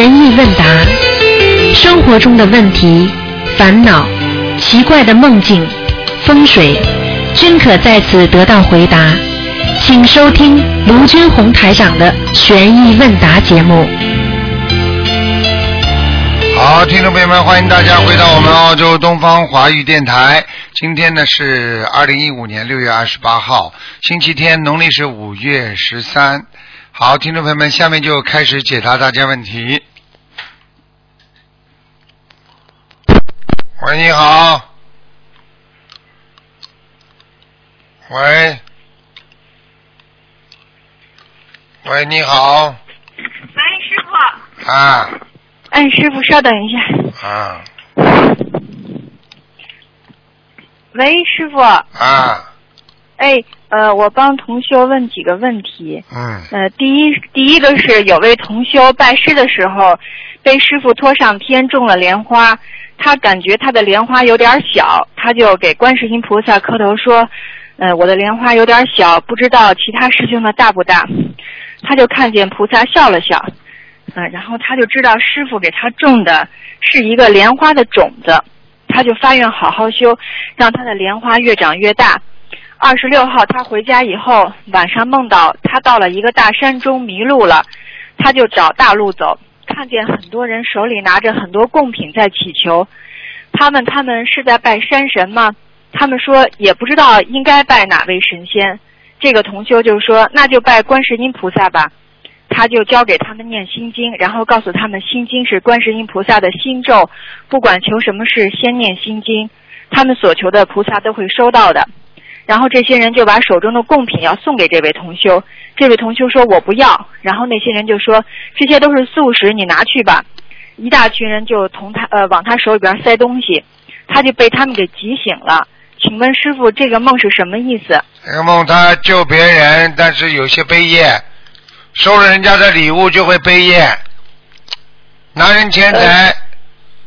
疑问答，生活中的问题、烦恼、奇怪的梦境、风水，均可在此得到回答。请收听卢军红台长的悬疑问答节目。好，听众朋友们，欢迎大家回到我们澳洲东方华语电台。今天呢是二零一五年六月二十八号，星期天，农历是五月十三。好，听众朋友们，下面就开始解答大家问题。喂，你好。喂。喂，你好。喂，师傅。啊哎，师傅，稍等一下。啊喂，师傅。啊，哎，呃，我帮同修问几个问题。嗯呃，第一，第一个是有位同修拜师的时候，被师傅托上天种了莲花，他感觉他的莲花有点小，他就给观世音菩萨磕头说，呃，我的莲花有点小，不知道其他师兄的大不大。他就看见菩萨笑了笑，嗯、然后他就知道师傅给他种的是一个莲花的种子，他就发愿好好修，让他的莲花越长越大。二十六号他回家以后，晚上梦到他到了一个大山中迷路了，他就找大路走，看见很多人手里拿着很多贡品在祈求。他问他们是在拜山神吗？他们说也不知道应该拜哪位神仙。这个同修就说那就拜观世音菩萨吧。他就教给他们念心经，然后告诉他们心经是观世音菩萨的心咒，不管求什么事先念心经，他们所求的菩萨都会收到的。然后这些人就把手中的贡品要送给这位同修，这位同修说我不要，然后那些人就说这些都是素食，你拿去吧。一大群人就从他呃往他手里边塞东西，他就被他们给急醒了。请问师傅，这个梦是什么意思？这个梦他救别人，但是有些悲业，收了人家的礼物就会悲业，拿人钱财、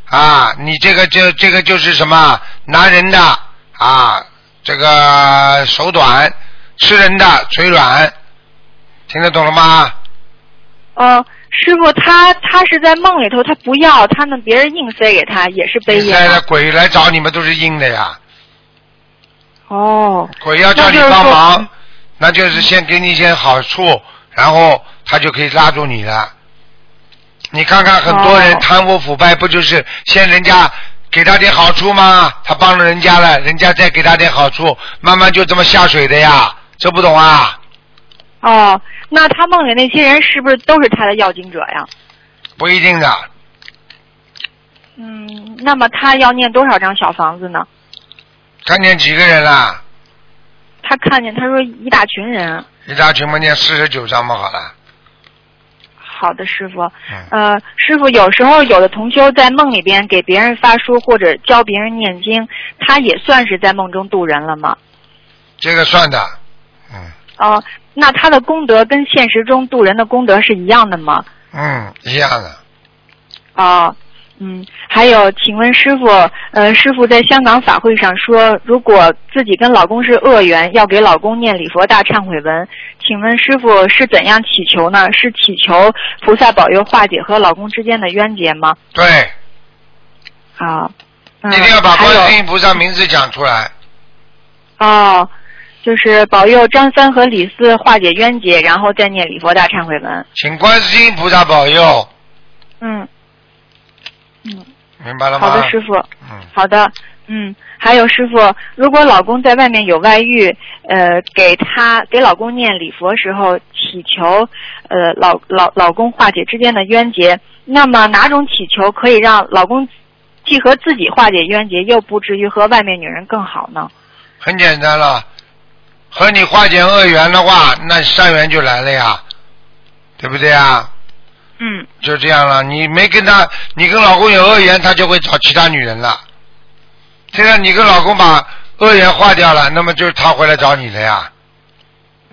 啊，你这个就这个就是什么拿人的啊，这个手短，吃人的嘴软，听得懂了吗？哦，师傅他他是在梦里头，他不要，他们别人硬塞给他，也是背业现在吗。鬼来找你们都是硬的呀，哦，鬼要叫你帮忙，那就是先给你一些好处，然后他就可以拉住你了。你看看很多人哦贪污腐败，不就是先人家给他点好处吗？他帮了人家了，人家再给他点好处，慢慢就这么下水的呀，这不懂啊？哦，那他梦里那些人是不是都是他的要经者呀？不一定的，嗯，那么他要念多少张小房子呢？看见几个人了？他看见他说一大群人。一大群嘛，念四十九张嘛，好了。好的，师傅。嗯，呃，师傅，有时候有的同修在梦里边给别人发书或者教别人念经，他也算是在梦中度人了吗？这个算的，嗯哦、那他的功德跟现实中度人的功德是一样的吗？嗯，一样的。哦，嗯，还有，请问师傅，呃，师傅在香港法会上说，如果自己跟老公是恶缘，要给老公念礼佛大忏悔文。请问师傅是怎样祈求呢？是祈求菩萨保佑化解和老公之间的冤结吗？对，好、嗯，一定要把观世音菩萨名字讲出来。哦，就是保佑张三和李四化解冤结，然后再念礼佛大忏悔文。请观世音菩萨保佑，嗯，嗯，明白了吗？好的，师傅。嗯，好的，嗯，还有师傅，如果老公在外面有外遇，呃，给他给老公念礼佛时候祈求，呃，老老老公化解之间的冤结，那么哪种祈求可以让老公既和自己化解冤结，又不至于和外面女人更好呢？很简单了，和你化解恶缘的话，那善缘就来了呀，对不对啊？嗯，就这样了，你没跟他，你跟老公有恶缘，他就会找其他女人了。现在你跟老公把恶缘化掉了，那么就是他回来找你了呀。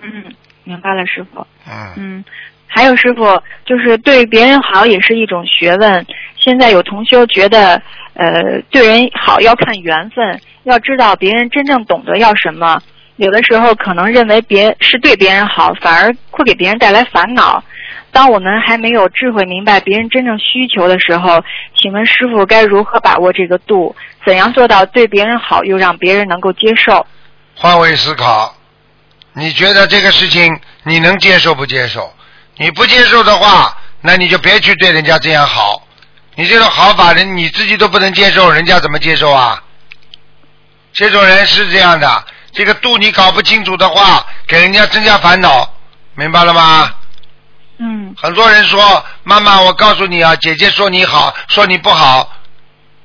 嗯，明白了，师傅。嗯，嗯，还有师傅，就是对别人好也是一种学问。现在有同修觉得，呃，对人好要看缘分，要知道别人真正懂得要什么。有的时候可能认为别是对别人好，反而会给别人带来烦恼。当我们还没有智慧明白别人真正需求的时候，请问师傅该如何把握这个度？怎样做到对别人好又让别人能够接受？换位思考，你觉得这个事情你能接受不接受？你不接受的话，那你就别去对人家这样好。你这种好法人你自己都不能接受，人家怎么接受啊？这种人是这样的，这个度你搞不清楚的话，给人家增加烦恼，明白了吗？嗯很多人说妈妈，我告诉你啊，姐姐说你好，说你不好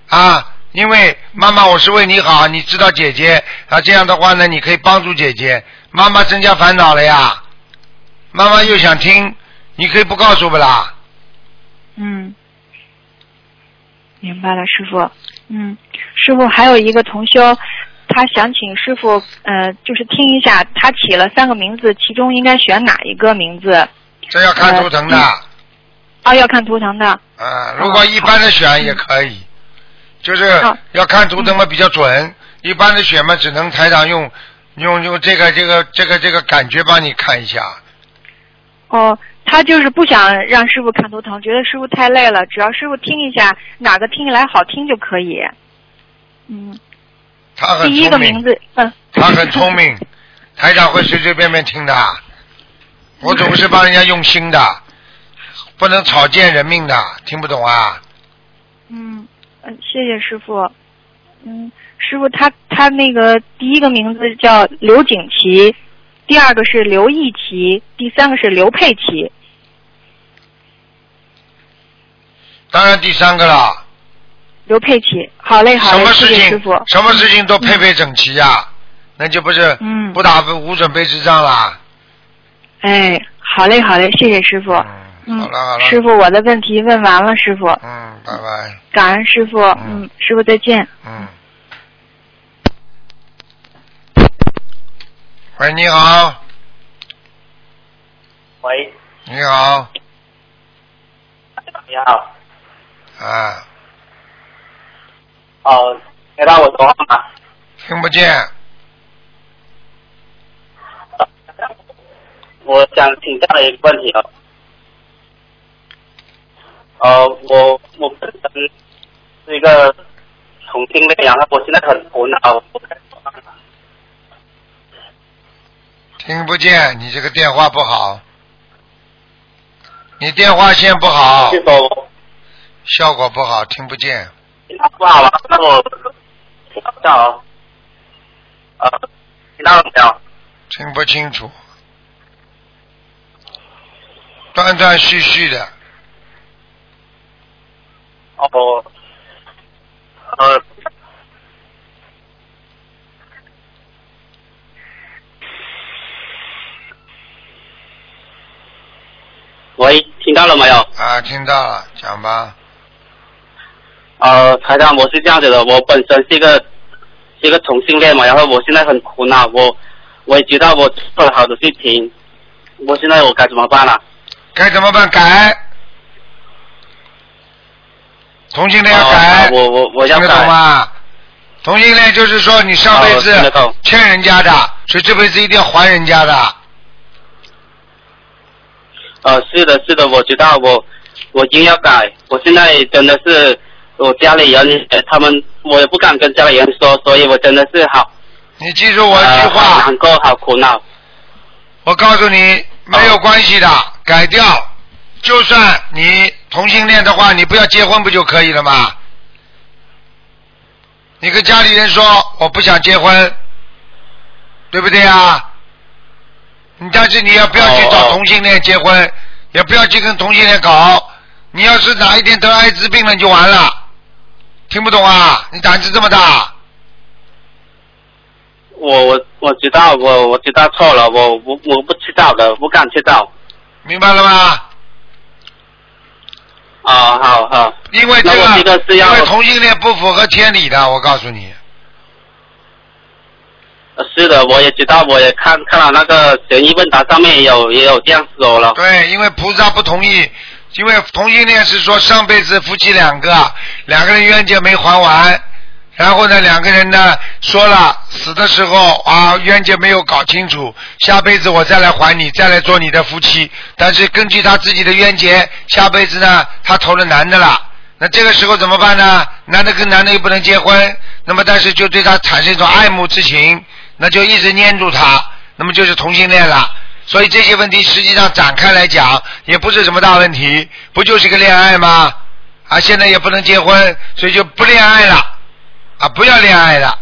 啊，因为妈妈我是为你好，你知道姐姐啊，这样的话呢，你可以帮助姐姐，妈妈增加烦恼了呀，妈妈又想听，你可以不告诉不啦？嗯，明白了，师傅。嗯，师傅还有一个同修，他想请师傅呃，就是听一下，他起了三个名字，其中应该选哪一个名字？这要看图腾的，哦，要看图腾的。啊，如果一般的选也可以，就是要看图腾嘛比较准，一般的选嘛只能台长用用用这个这个这个这个感觉帮你看一下。哦，他就是不想让师傅看图腾，觉得师傅太累了，只要师傅听一下哪个听起来好听就可以。嗯，他很第一个，名字，嗯，他很聪明，台长会随随便便听的。我总是帮人家用心的，不能草菅人命的，听不懂啊？嗯嗯，谢谢师傅。嗯，师傅他他那个第一个名字叫刘景琦，第二个是刘义琦，第三个是刘佩琦。当然第三个了，刘佩琦，好嘞好嘞，什么事情谢谢师傅。什么事情都配备整齐呀、那就不是嗯不打无准备之仗啦。哎，好嘞好嘞，谢谢师傅。嗯，好了好了，师傅，我的问题问完了，师傅，嗯，拜拜，感恩师傅，嗯。嗯，师傅再见。嗯。喂，你好，喂，你好，你好，啊，哦，听到我说话吗？听不见，我想请教一个问题哦。呃，我我本身是一个重庆的，然后我现在很苦恼。听不见，你这个电话不好，你电话线不好，效果不好，听不见。听到不好了？那我听不到哦。呃，听到了没有？听不清楚，断断续续的，哦，呃，喂，听到了没有？啊，听到了，讲吧。呃，台长，我是这样子的，我本身是一个是一个同性恋嘛，然后我现在很苦恼，我我也知道我做了好多事情，我现在我该怎么办啊？该怎么办？改，同性恋要改，哦我我我要听得懂改。吗？同性恋就是说你上辈子欠人家的，所以这辈子一定要还人家的。呃，是的，是的，我知道，我我一定要改。我现在真的是我家里人，呃他们我也不敢跟家里人说，所以我真的是好你记住我一句话，难过，好苦恼。我告诉你，没有关系的，改掉。就算你同性恋的话，你不要结婚不就可以了吗？你跟家里人说我不想结婚，对不对啊？你但是你要不要去找同性恋结婚，也不要去跟同性恋搞。你要是哪一天得艾滋病了，你就完了。听不懂啊？你胆子这么大，我我我知道，我我知道错了，我我我不知道的，不敢知道。明白了吗？啊、好好。因为这个，因个是要为同性恋不符合天理的，我告诉你。呃是的，我也知道，我也看看了那个悬疑问答上面也有也有这样说了。对，因为菩萨不同意，因为同性恋是说上辈子夫妻两个，两个人冤结没还完，然后呢，两个人呢说了死的时候啊冤结没有搞清楚，下辈子我再来还你，再来做你的夫妻。但是根据他自己的冤结，下辈子呢他投了男的了。那这个时候怎么办呢？男的跟男的又不能结婚，那么但是就对他产生一种爱慕之情，那就一直黏住他，那么就是同性恋了。所以这些问题实际上展开来讲，也不是什么大问题，不就是个恋爱吗？啊，现在也不能结婚，所以就不恋爱了，啊，不要恋爱了，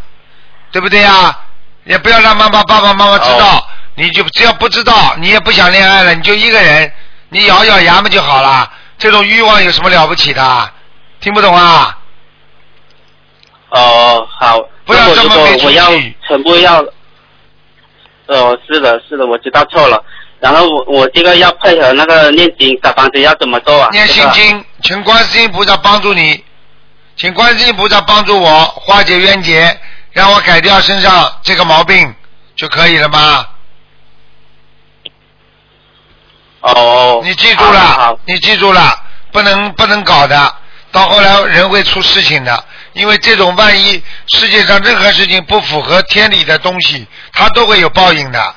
对不对呀？也不要让妈妈、爸爸妈妈知道，你就只要不知道，你也不想恋爱了，你就一个人，你咬咬牙嘛就好了。这种欲望有什么了不起的？听不懂啊？哦，好。不要这么没出息我要全部要，哦，是的，是的，我知道错了。然后我我这个要配合那个念经小房子要怎么做啊？念心经，请观世音菩萨帮助你，请观世音菩萨帮助我化解冤结，让我改掉身上这个毛病就可以了吗？哦，你记住了好，你记住了，不能不能搞的，到后来人会出事情的。因为这种万一世界上任何事情不符合天理的东西，它都会有报应的。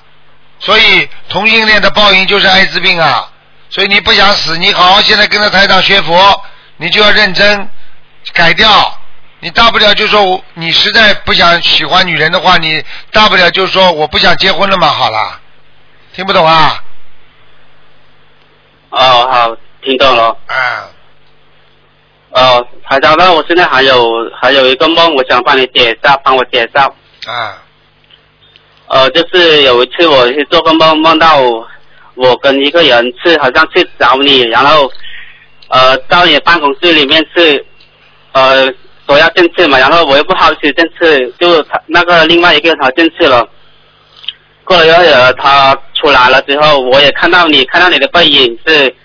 所以同性恋的报应就是艾滋病啊。所以你不想死，你好好现在跟着台长学佛，你就要认真改掉。你大不了就说我你实在不想喜欢女人的话，你大不了就说我不想结婚了嘛，好了。听不懂啊？哦，好，听懂了。嗯。哦，台长，那我现在还有还有一个梦，我想帮你解一下，帮我解一下。啊，呃，就是有一次我去做个梦，梦到我跟一个人去，好像去找你，然后呃到你办公室里面去，呃说要进去嘛，然后我又不好意思进去，就他那个另外一个他进去了。过了一会儿，他出来了之后，我也看到你，看到你的背影是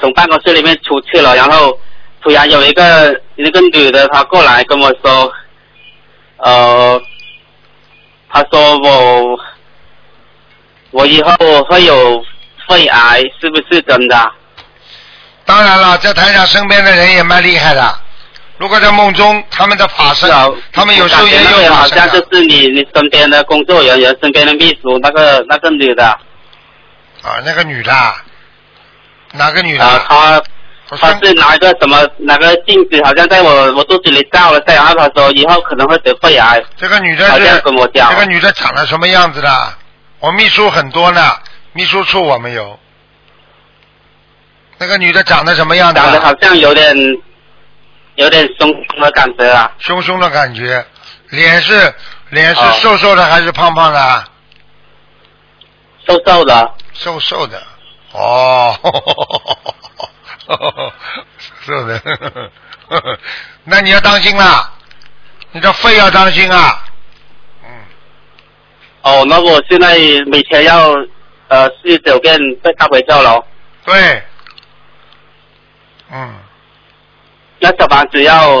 从办公室里面出去了，然后突然有一个那个女的，她过来跟我说，呃，她说我我以后会有肺癌，是不是真的？当然了，在台上身边的人也蛮厉害的。如果在梦中，他们的法身，他们有时候也有法身好像就。是你你身边的工作人员、身边的秘书那个那个女的啊，那个女的，哪个女的？啊，她我她是拿一个什么拿个镜子，好像在我我肚子里照了下，然后她说以后可能会得肺癌，这个女的好像是跟我讲这个女的长得什么样子的？我秘书很多呢，秘书处我们有。那个女的长得什么样的？长得好像有点有点凶凶的感觉啊。凶凶的感觉，脸是脸是哦瘦瘦的还是胖胖的？瘦瘦的，瘦瘦的。哦，瘦的。那你要当心啦，你的肺要当心啊。嗯，哦，那我现在每天要呃四九遍被大悲咒了，对。嗯，那小房子要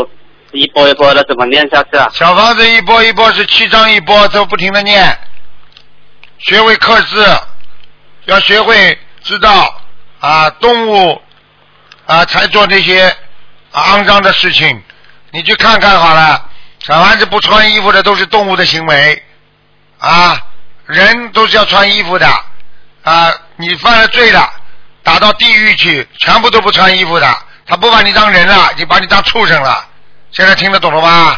一波一波的怎么念下去啊？小房子一波一波是七张一波，都不停的念，学会克制，要学会知道啊动物啊才做这些肮脏的事情。你去看看好了，小孩子不穿衣服的都是动物的行为啊，人都是要穿衣服的啊，你犯了罪了，打到地狱去，全部都不穿衣服的，他不把你当人了，就把你当畜生了。现在听得懂了吗？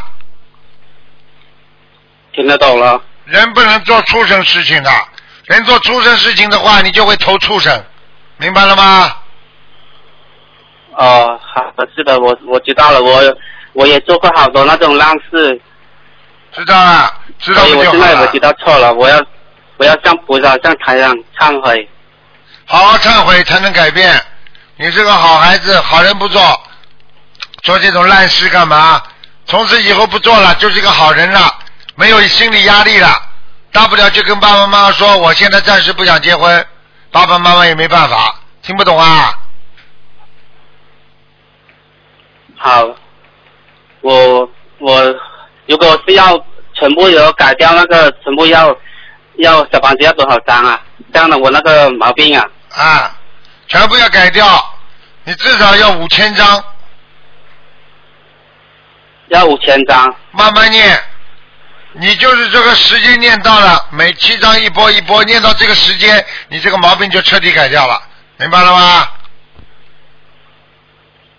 听得懂了。人不能做畜生事情的，人做畜生事情的话，你就会投畜生，明白了吗？哦，好的，是的，我我知道了，我我也做过好多那种烂事，知道了，知道就好了我现在我知？道错了，我要我要向菩萨、向台上忏悔。好好忏悔才能改变。你是个好孩子，好人不做，做这种烂事干嘛？从此以后不做了，就是一个好人了，没有心理压力了。大不了就跟爸爸妈妈说，我现在暂时不想结婚，爸爸妈妈也没办法。听不懂啊？好，我我如果是要全部有改掉那个，全部要要小房子要多少张啊？这样的我那个毛病啊，啊，全部要改掉，你至少要五千张。要五千张。慢慢念，你就是这个时间念到了，每七张一波一波念到这个时间，你这个毛病就彻底改掉了，明白了吗？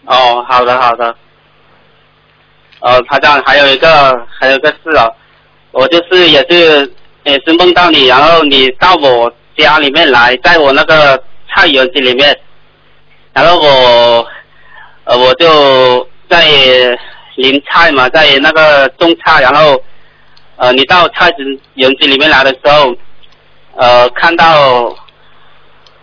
哦，好的好的。呃，台长还有一个还有一个事哦，我就是也是也是梦到你，然后你到我家里面来，在我那个菜园子里面，然后我呃我就在淋菜嘛，在那个种菜，然后呃你到菜园园子里面来的时候，呃看到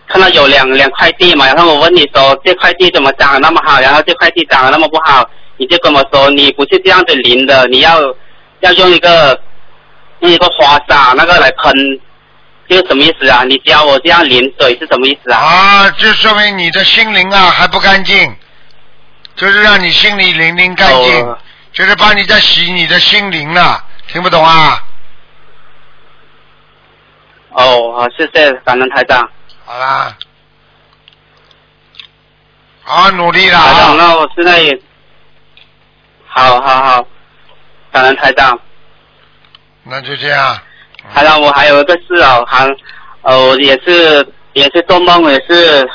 看到有两两块地嘛，然后我问你说这块地怎么长得那么好，然后这块地长得那么不好，你就跟我说你不是这样子淋的，你要要用一个用一个花洒那个来喷，这个什么意思啊？你教我这样淋水是什么意思啊？啊，这说明你的心灵啊还不干净，就是让你心里淋淋干净，哦就是帮你在洗你的心灵了，听不懂啊？哦，好，谢谢感恩台长。好啦，好好努力了台长，啊！那我现在也，好好好，感恩台长。那就这样，台长，我还有一个事哦，还呃，我也是也是做梦，也是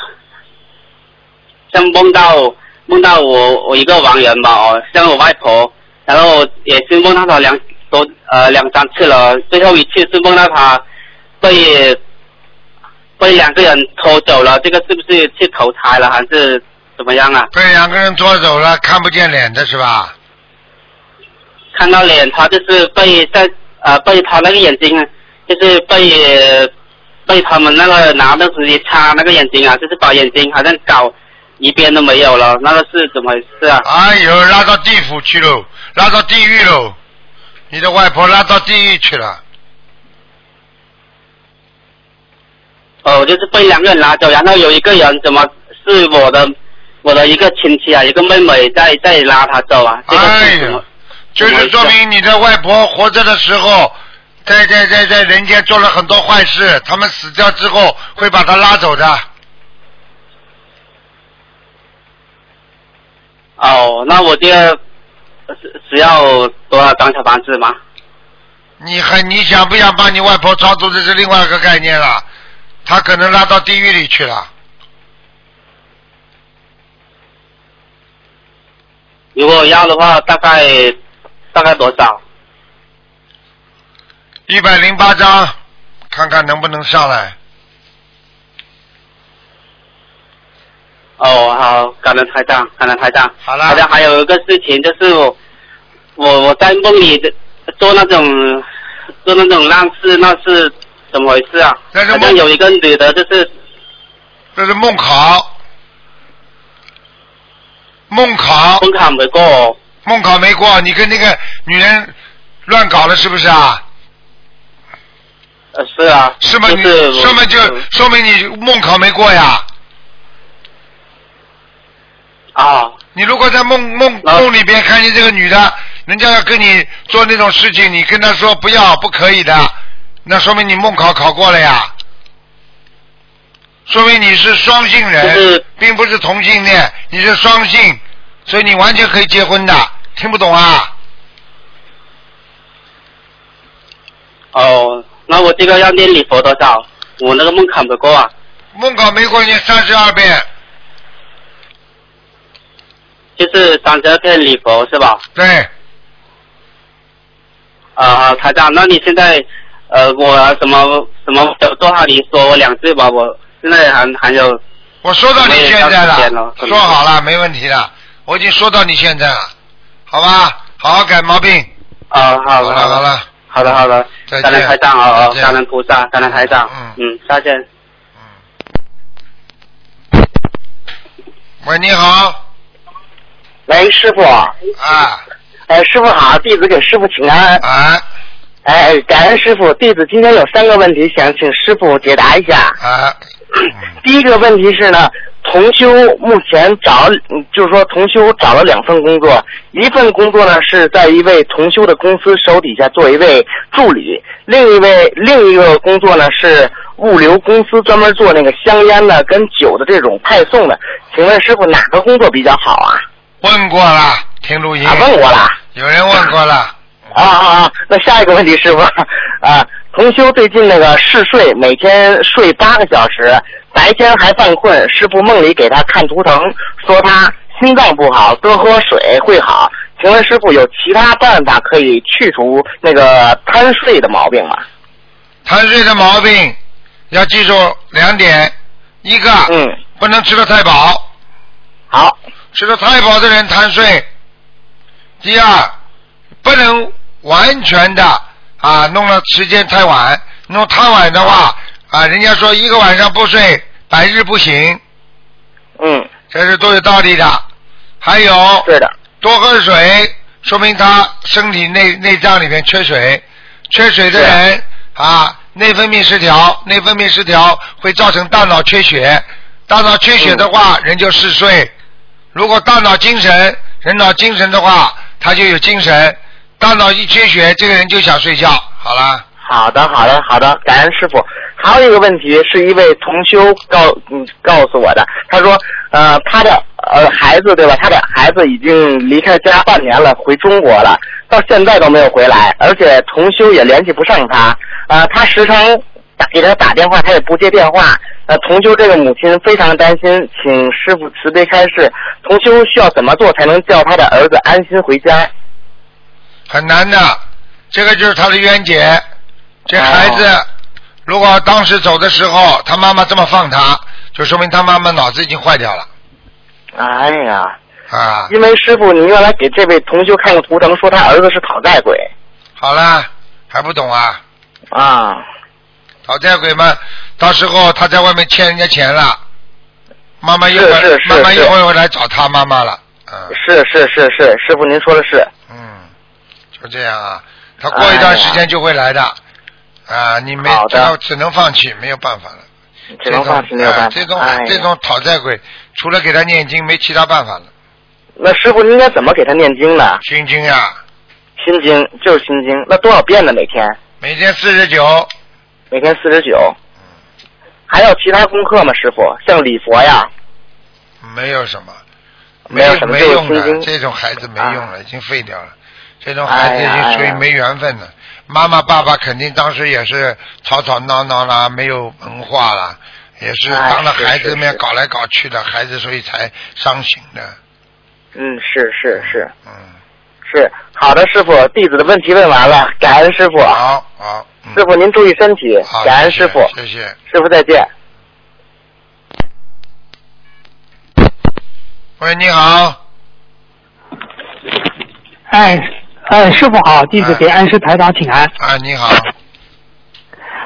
像梦到梦到我我一个亡人吧，哦，像我外婆，然后也是梦到她两多呃两三次了，最后一次是梦到她被被两个人拖走了，这个是不是去投胎了，还是怎么样啊？被两个人拖走了，看不见脸的是吧？看到脸，他就是被在呃被他那个眼睛，就是被被他们那个拿那东西擦那个眼睛啊，就是把眼睛好像搞一边都没有了，那个是怎么回事啊？哎呦，拉到地府去喽，拉到地狱喽！你的外婆拉到地狱去了。哦，就是被两个人拉走，然后有一个人怎么是我的我的一个亲戚啊，一个妹妹在在拉他走啊？这个哎呀是什么？，就是说明你的外婆活着的时候，在在在在人间做了很多坏事，他们死掉之后会把她拉走的。哦，那我这个是是要多少张小房子吗？你还你想不想把你外婆超度？这是另外一个概念了，她可能拉到地狱里去了。如果要的话，大概大概多少？一百零八张，看看能不能上来。哦，好，感恩台长，感恩台长。好了好像还有一个事情，就是我我我在梦里的做那种做那种烂事，那是怎么回事啊？那是梦有一个女的，就是这是梦考，梦考，门槛没过哦。梦考没过，你跟那个女人乱搞了是不是啊？呃，是啊。是吗？你说明就说明你梦考没过呀。啊，你如果在梦梦梦里边看见这个女的，人家要跟你做那种事情，你跟她说不要，不可以的，那说明你梦考考过了呀。说明你是双性人，并不是同性恋，你是双性，所以你完全可以结婚的。听不懂啊？哦，那我这个要念礼佛多少？我那个梦坎不过啊。梦考没过，念三十二遍，就是三十二遍礼佛是吧？对，啊，台长，那你现在呃，我什么什么有多少？你说我两句吧，我现在还还有我说到你现在了说好了，没问题的，我已经说到你现在了，好吧？好好改毛病。啊，好好了好了，好的好的，再见。感恩台长哦哦，再见。感恩菩萨，感恩台长，嗯嗯，再见。喂，你好，喂，师傅，啊。哎，师傅好，弟子给师傅请安。啊。哎，感恩师傅，弟子今天有三个问题想请师傅解答一下。啊，第一个问题是呢，同修目前找，嗯就是说同修找了两份工作，一份工作呢是在一位同修的公司手底下做一位助理，另一位另一个工作呢是物流公司专门做那个香烟的跟酒的这种派送的。请问师傅哪个工作比较好啊？问过了，听录音。啊，问过了。有人问过了。啊啊啊！那下一个问题，师傅啊，同修最近那个嗜睡，每天睡八个小时，白天还犯困。师傅梦里给他看图腾，说他心脏不好，多喝水会好。请问师傅有其他办法可以去除那个贪睡的毛病吗？贪睡的毛病要记住两点，一个嗯，不能吃的太饱，好，吃的太饱的人贪睡。第二，不能完全的啊弄了时间太晚，弄太晚的话啊，人家说一个晚上不睡，百日不醒，嗯，这是都有道理的。还有对的，多喝水，说明他身体内内脏里面缺水，缺水的人啊，内分泌失调，内分泌失调会造成大脑缺血，大脑缺血的话，人就嗜睡。如果大脑精神，人脑精神的话，他就有精神。大脑一缺血，这个人就想睡觉。好了，好的，好的，好的，感恩师傅。还有一个问题，是一位同修告嗯告诉我的，他说呃他的呃孩子对吧？他的孩子已经离开家半年了，回中国了，到现在都没有回来，而且同修也联系不上他，呃他时常打给他打电话，他也不接电话。呃，同修这个母亲非常担心，请师傅慈悲开示，同修需要怎么做才能叫他的儿子安心回家？很难的，这个就是他的冤结。这孩子如果当时走的时候，他妈妈这么放他，就说明他妈妈脑子已经坏掉了哎呀，啊。因为师傅，你原来给这位同修看过图腾，说他儿子是讨债鬼好了，还不懂啊？啊。讨债鬼嘛，到时候他在外面欠人家钱了，妈妈一会妈妈一会儿来找他妈妈了，嗯是是是是，师傅您说的是，嗯，就这样啊。他过一段时间就会来的，啊，你没好的只能只能放弃，没有办法了。只能放弃没有办法。这种、哎这种讨债鬼，除了给他念经，没其他办法了。那师傅应该怎么给他念经呢？心经呀，心经就是心经，那多少遍呢？每天每天四十九，每天四十九。还有其他功课吗？师傅，像礼佛呀，没有什么，没有什么没用的，这种孩子没用了，啊已经废掉了。这种孩子已经属于没缘分了。妈妈爸爸肯定当时也是吵吵闹闹啦，没有文化啦，也是哎当着孩子面搞来搞去的，孩子所以才伤心的。嗯，是是是。嗯，是，好的，师傅，弟子的问题问完了，感恩师傅，好好，嗯。师傅您注意身体好，，感恩师傅，谢谢。师傅再见。喂，你好，哎哎，师傅好，弟子给安师台长请安。哎，你好，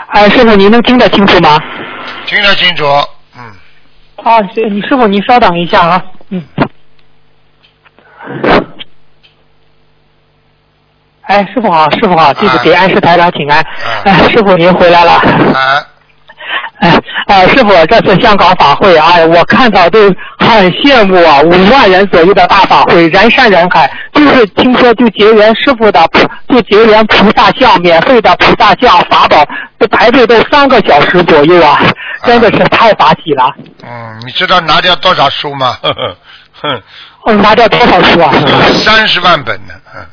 哎，师傅您能听得清楚吗？听得清楚，嗯，啊，师傅您稍等一下啊，嗯。哎，师傅好，师傅好，弟子给安师台长请安。哎，师傅您回来了。啊，哎 哎，师傅，这次香港法会啊，我看到都很羡慕啊，五万人左右的大法会，人山人海。就是听说就结缘师傅的，就结缘菩萨像，免费的菩萨像法宝，这排队都三个小时左右啊，真的是太法喜了。嗯，你知道拿掉多少书吗？呵呵，哼，哦，拿掉多少书啊？三十万本呢，嗯。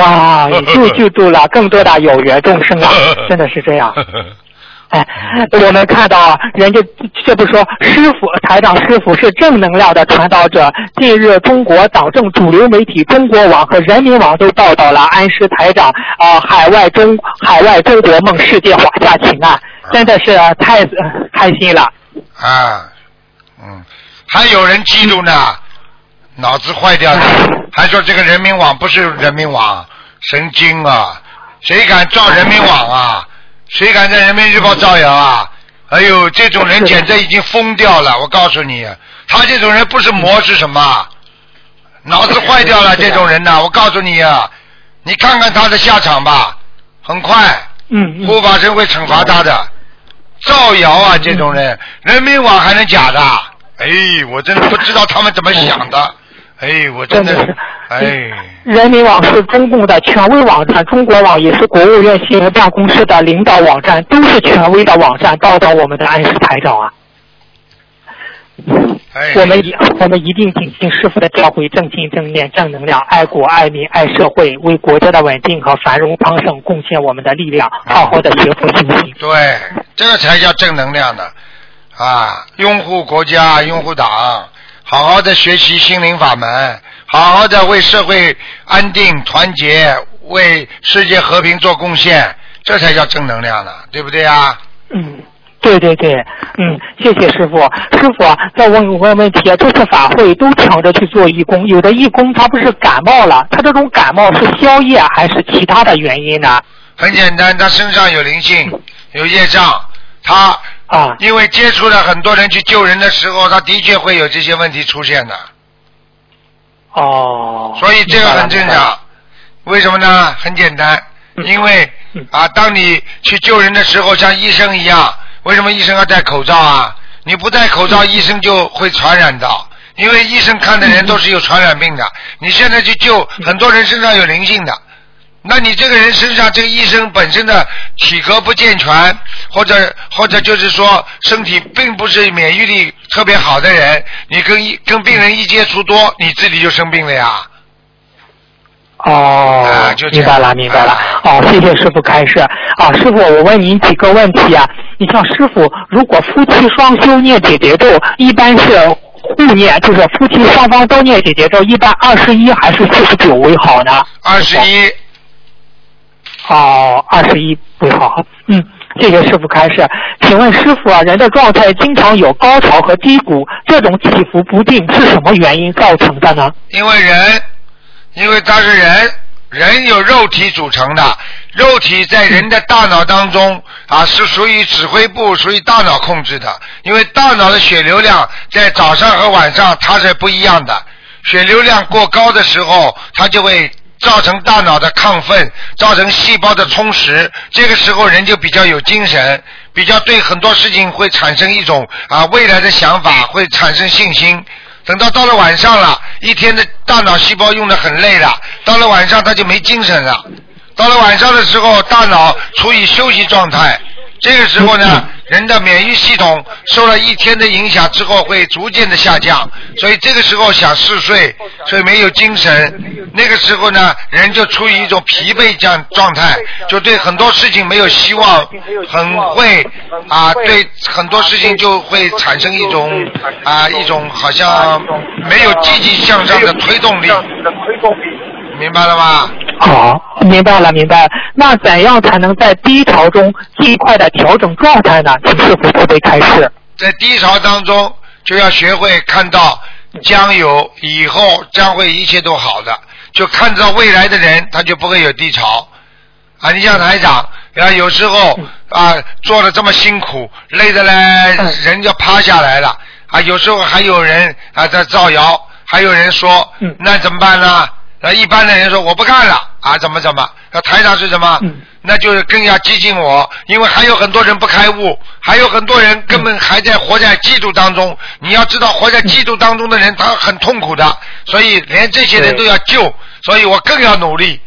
哇，救救度了更多的有缘众生啊，真的是这样。哎，我们看到啊人家这不说师傅台长师傅是正能量的传导者。近日，中国党政主流媒体中国网和人民网都报道了安师台长啊、海外中海外中国梦世界华夏情啊，真的是太、呃开心了。啊，嗯，还有人嫉妒呢，脑子坏掉了，还说这个人民网不是人民网，神经啊！谁敢造人民网啊？谁敢在人民日报造谣啊？哎呦，这种人简直已经疯掉了！我告诉你，他这种人不是魔是什么？脑子坏掉了，这种人呐！我告诉你啊，你看看他的下场吧，很快，嗯嗯。护法神会惩罚他的。造谣啊，这种人，人民网还能假的？哎，我真的不知道他们怎么想的。哎，我真的真的是，哎，人民网是中共的权威网站，中国网也是国务院新闻办公室的领导网站，都是权威的网站，报道我们的安师台长啊。哎，我们一我们一定谨听师傅的教诲，正心正念正能量，爱国爱民爱社会，为国家的稳定和繁荣昌盛贡献我们的力量，好好的学佛修行。对，这个才叫正能量呢，啊，拥护国家，拥护党，好好的学习心灵法门，好好的为社会安定团结，为世界和平做贡献，这才叫正能量呢，对不对啊？嗯，对对对，嗯，谢谢师傅。师傅啊，再问个问题啊，这次法会都抢着去做义工，有的义工他不是感冒了，他这种感冒是宵夜还是其他的原因呢？很简单，他身上有灵性，有业障，他啊，因为接触了很多人去救人的时候，他的确会有这些问题出现的，哦，所以这个很正。常。为什么呢？很简单，嗯因为嗯啊，当你去救人的时候，像医生一样，为什么医生要戴口罩啊？你不戴口嗯罩，医生就会传染到，因为医生看的人都是有传染病的。你现在去救嗯很多人身上有灵性的，那你这个人身上这个医生本身的体格不健全，或者或者就是说身体并不是免疫力特别好的人，你跟一跟病人一接触多，你自己就生病了呀。哦啊就，明白了，明白了。哦，谢谢师傅开示。啊，师傅，我问您几个问题啊。你像师傅，如果夫妻双修念姐姐咒，一般是互念，就是夫妻双方都念姐姐咒，一般二十一还是四十九为好呢？二十一，哦，二十一为好。嗯，谢谢师傅开示。请问师傅啊，人的状态经常有高潮和低谷，这种起伏不定是什么原因造成的呢？因为人，因为他是人，人有肉体组成的，肉体在人的大脑当中啊是属于指挥部，属于大脑控制的。因为大脑的血流量在早上和晚上它是不一样的，血流量过高的时候，它就会造成大脑的亢奋，造成细胞的充实，这个时候人就比较有精神，比较对很多事情会产生一种啊未来的想法，会产生信心。等到到了晚上了，一天的大脑细胞用的很累了，到了晚上他就没精神了。到了晚上的时候，大脑处于休息状态，这个时候呢，人的免疫系统受了一天的影响之后，会逐渐的下降，所以这个时候想嗜睡，所以没有精神。那个时候呢，人就处于一种疲惫这样状态，就对很多事情没有希望，很会啊，对很多事情就会产生一种啊一种好像没有积极向上的推动力，明白了吗？好，明白了，明白了。那怎样才能在低潮中尽快的调整状态呢？请师傅慈悲开示。在低潮当中，就要学会看到将有以后将会一切都好的，就看到未来的人，他就不会有低潮。啊，你像台长，啊，有时候啊做的这么辛苦，累的嘞，人就趴下来了。啊，有时候还有人啊在造谣，还有人说，嗯那怎么办呢？那一般的人说我不干了啊，怎么怎么？那台长是什么？嗯那就是更要激进我，因为还有很多人不开悟，还有很多人根本还在活在嫉妒当中。你要知道，活在嫉妒当中的人，他很痛苦的，所以连这些人都要救，所以我更要努力。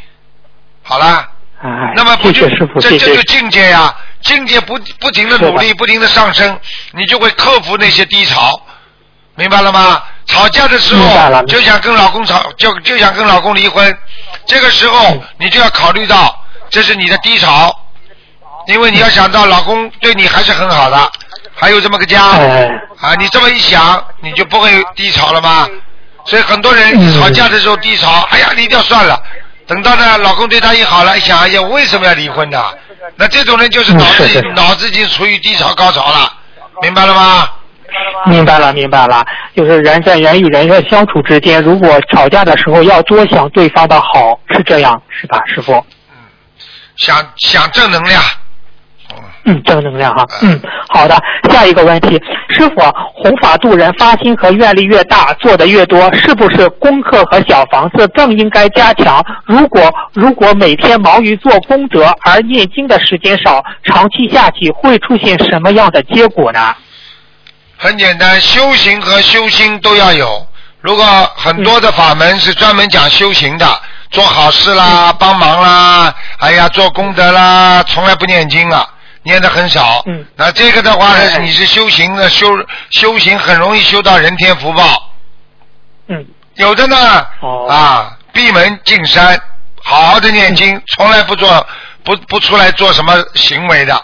好啦，哎，那么不就这这就。境界呀、境界不不停的努力，不停的上升，你就会克服那些低潮，明白了吗？吵架的时候就想跟老公吵，就就想跟老公离婚，这个时候嗯你就要考虑到这是你的低潮，因为你要想到老公对你还是很好的，还有这么个家哎，啊，你这么一想，你就不会低潮了吗？所以很多人嗯吵架的时候低潮，哎呀离掉算了。等到呢，老公对她一好了，一想，哎呀，我为什么要离婚呢？那这种人就是嗯脑子脑子已经处于低潮高潮了，明白了吗？明白了，明白了，就是人在人与人的相处之间，如果吵架的时候要多想对方的好，是这样是吧，师傅？嗯想想正能量，嗯，嗯，正能量哈。嗯，好的。下一个问题，师傅，弘法度人发心和愿力越大，做的越多，是不是功课和小房子更应该加强？如果如果每天忙于做功德而念经的时间少，长期下去会出现什么样的结果呢？很简单，修行和修心都要有。如果很多的法门是专门讲修行的，做好事啦，帮忙啦，哎呀，做功德啦，从来不念经啊，念的很少。嗯那这个的话呢，哎你是修行的修修行很容易修到人天福报。嗯有的呢，哦啊，闭门进山，好好的念经，从来不做不不出来做什么行为的。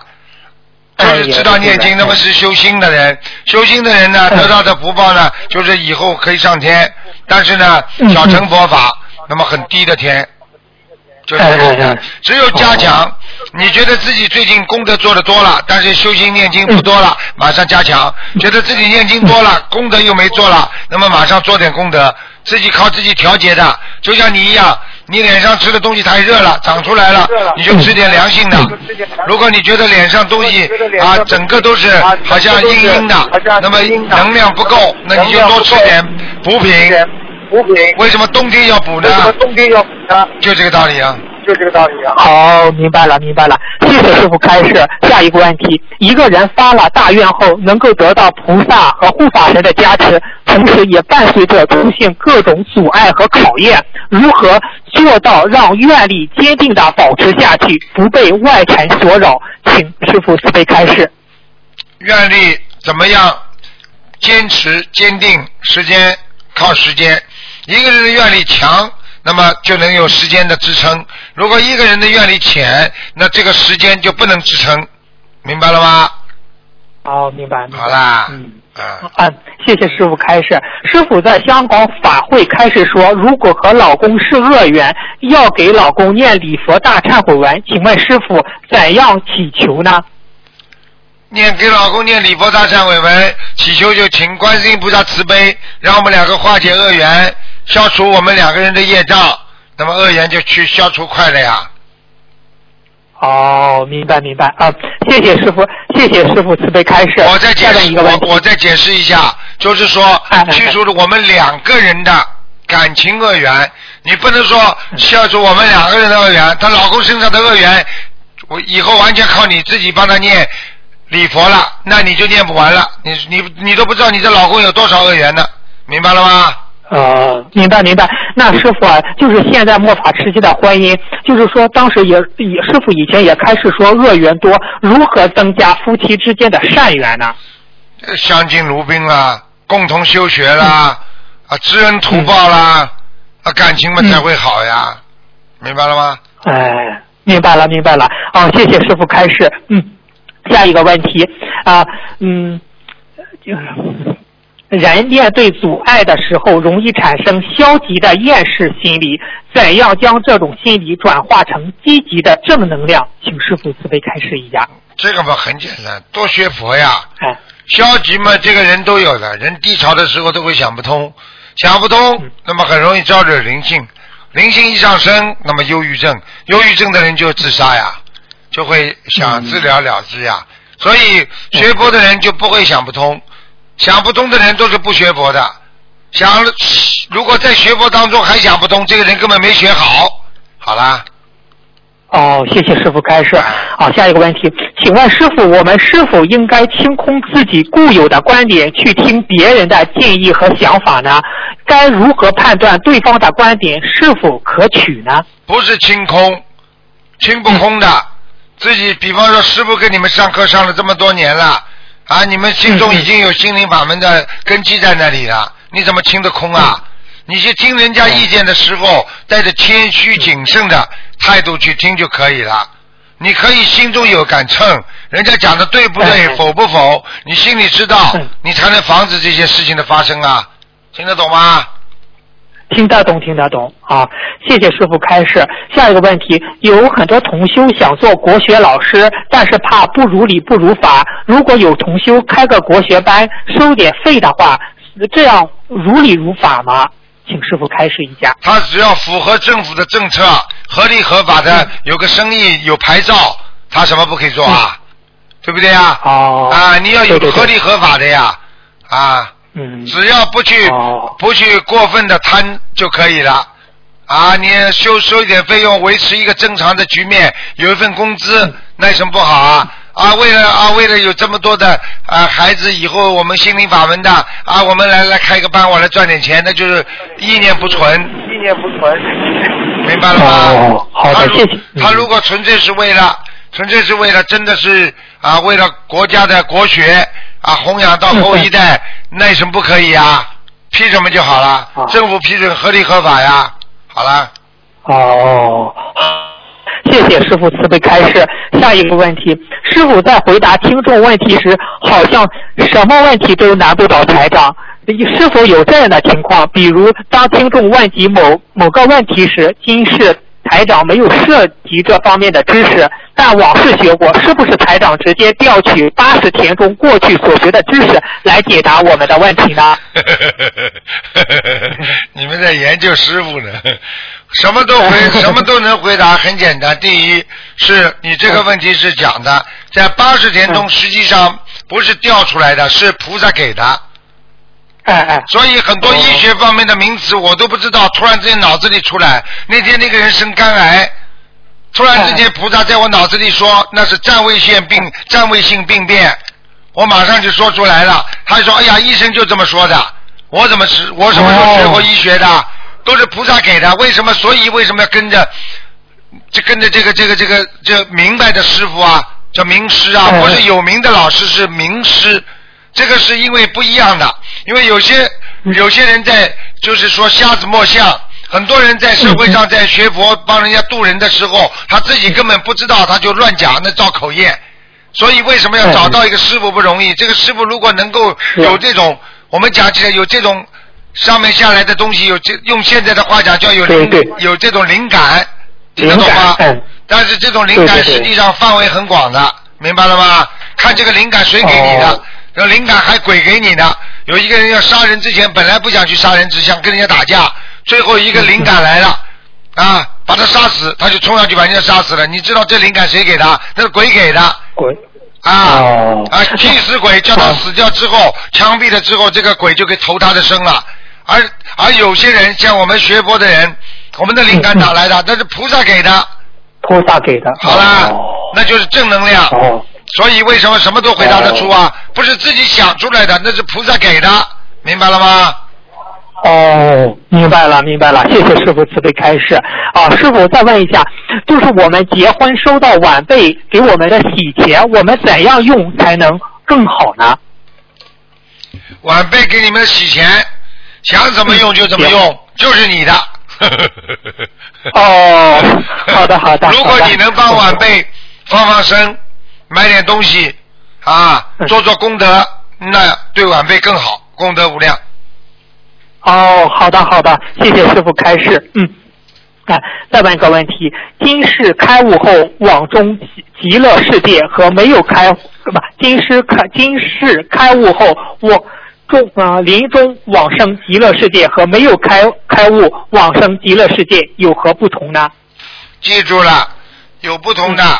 就是知道念经，那么是修心的人。修心的人呢，嗯得到的福报呢，就是以后可以上天，但是呢，嗯小乘佛法，那么很低的天，就是这个哎哎哎只有加强。你觉得自己最近功德做的多了，但是修心念经不多了，马上加强。觉得自己念经多了，功德又没做了，那么马上做点功德，自己靠自己调节的。就像你一样，你脸上吃的东西太热了，长出来了，你就吃点凉性的。如果你觉得脸上东西啊，整个都是好像阴阴的，那么能量不够，那你就多吃点补品。补品，为什么冬天要补呢为？什么冬天要补呢？就这个道理啊。就这个道理啊。好，明白了，明白了。谢谢师傅开示。下一个问题：一个人发了大愿后，能够得到菩萨和护法神的加持，同时也伴随着出现各种阻碍和考验，如何做到让愿力坚定的保持下去，不被外尘所扰？请师傅慈悲开示。愿力怎么样？坚持坚定，时间靠时间。一个人的愿力强，那么就能有时间的支撑；如果一个人的愿力浅，那这个时间就不能支撑。明白了吗？好，明白，明白。好啦，嗯。啊，嗯，谢谢师傅开示。师傅在香港法会开示说，如果和老公是恶缘，要给老公念礼佛大忏悔文。请问师傅怎样祈求呢？念给老公念礼佛大忏悔文，祈求就请观世音菩萨慈悲，让我们两个化解恶缘，消除我们两个人的业障，那么恶缘就去消除快了呀。哦，明白明白啊，谢谢师傅，谢谢师傅慈悲开示。我再解释，一个问题，我我再解释一下，就是说去除了我们两个人的感情恶缘，你不能说消除我们两个人的恶缘，她老公身上的恶缘，我以后完全靠你自己帮他念礼佛了，那你就念不完了，你你你都不知道你这老公有多少恶缘呢，明白了吗？呃，明白明白。那师傅啊，就是现在末法时期的婚姻，就是说当时也也师傅以前也开始说恶缘多，如何增加夫妻之间的善缘呢？呃相敬如宾啦，共同修学啦，啊，知恩图报啦，啊，感情嘛嗯才会好呀，明白了吗？哎，明白了，明白了。啊，谢谢师傅开示。嗯，下一个问题啊，嗯，就是人面对阻碍的时候，容易产生消极的厌世心理，怎样将这种心理转化成积极的正能量？请师傅慈悲开示一下。这个嘛很简单，多学佛呀。哎，消极嘛，这个人都有的，人低潮的时候都会想不通，想不通嗯，那么很容易招惹灵性，灵性一上升，那么忧郁症，忧郁症的人就自杀呀，就会想自了了之呀。所以学佛的人就不会想不通，想不通的人都是不学佛的。想如果在学佛当中还想不通，这个人根本没学好。好啦，哦，谢谢师傅开示。好，下一个问题，请问师傅，我们是否应该清空自己固有的观点，去听别人的建议和想法呢？该如何判断对方的观点是否可取呢？不是清空，清不空的。自己，比方说，师傅跟你们上课上了这么多年了，啊，你们心中已经有心灵法门的根基在那里了，你怎么清得空啊？你去听人家意见的时候，带着谦虚谨慎的态度去听就可以了。你可以心中有杆秤，人家讲的对不对，嗯否不否，你心里知道嗯，你才能防止这些事情的发生啊。听得懂吗？听得懂，听得懂啊！谢谢师傅开示。下一个问题，有很多同修想做国学老师，但是怕不如理不如法。如果有同修开个国学班，收点费的话，这样如理如法吗？请师傅开示一下。他只要符合政府的政策，合理合法的，有个生意有牌照，他什么不可以做啊？对不对呀？哦啊，你要有合理合法的呀，啊，嗯，只要不去、哦不去过分的贪就可以了。啊，你收收一点费用，维持一个正常的局面，有一份工资，嗯那有什么不好啊？啊，为了啊，为了有这么多的啊孩子，以后我们心灵法门的啊，我们来来开个班，我来赚点钱，那就是意念不纯。意念不纯。明白了吗？哦好的他如谢谢嗯他如果纯粹是为了纯粹是为了真的是啊，为了国家的国学啊，弘扬到后一代，那有什么不可以啊？批什么就好了，啊政府批准合理合法呀。好了，哦，谢谢师傅慈悲开示。下一个问题，师傅在回答听众问题时，好像什么问题都难不倒台长。是否有这样的情况？比如，当听众问及某某个问题时，今世台长没有涉及这方面的知识，但往事学过，是不是台长直接调取八十田中过去所学的知识来解答我们的问题呢？你们在研究师傅呢，什么都回，什么都能回答，很简单。第一是你这个问题是讲的，在八十田中实际上不是调出来的，是菩萨给的。哎哎，所以很多医学方面的名词我都不知道，突然之间脑子里出来。那天那个人生肝癌，突然之间菩萨在我脑子里说那是占位性病、占位性病变，我马上就说出来了。他说：“哎呀，医生就这么说的，我怎么是？我什么时候学过医学的？都是菩萨给的。为什么？所以为什么要跟着？就跟着这个这个这个这明白的师傅啊，叫名师啊，嗯不是有名的老师，是名师。这个是因为不一样的，因为有些有些人在就是说瞎子摸象，很多人在社会上在学佛帮人家渡人的时候，他自己根本不知道，他就乱讲，那造口业。所以为什么要找到一个师傅不容易？这个师傅如果能够有这种，我们讲起来有这种上面下来的东西，有这用现在的话讲叫有灵有这种灵感，听得灵懂吗但是这种灵感实际上范围很广的，明白了吗？看这个灵感谁给你的哦，这灵感还鬼给你呢。有一个人要杀人之前，本来不想去杀人，只想跟人家打架，最后一个灵感来了，啊，把他杀死，他就冲上去把人家杀死了。你知道这灵感谁给的？那是鬼给的。鬼啊、哦啊！替死鬼叫他死掉之后，枪毙了之后，这个鬼就给投他的生了。而而有些人像我们学佛的人，我们的灵感哪来的？那是菩萨给的。菩萨给的。好啦，哦那就是正能量。哦所以为什么什么都回答得出啊？不是自己想出来的，那是菩萨给的，明白了吗？哦，明白了，明白了，谢谢师傅慈悲开示。啊，师傅再问一下，就是我们结婚收到晚辈给我们的喜钱，我们怎样用才能更好呢？晚辈给你们洗钱，想怎么用就怎么用，就是你的。哦好的好的 如果你能帮晚辈放放生，买点东西啊，嗯做做功德，那对晚辈更好，功德无量。哦，好的好的，谢谢师傅开示。嗯，啊，再问一个问题：今世开悟后往中极极乐世界和没有开不，今世开今世开悟后我中呃临终往生极乐世界和没有开开悟往生极乐世界有何不同呢？记住了，有不同的。嗯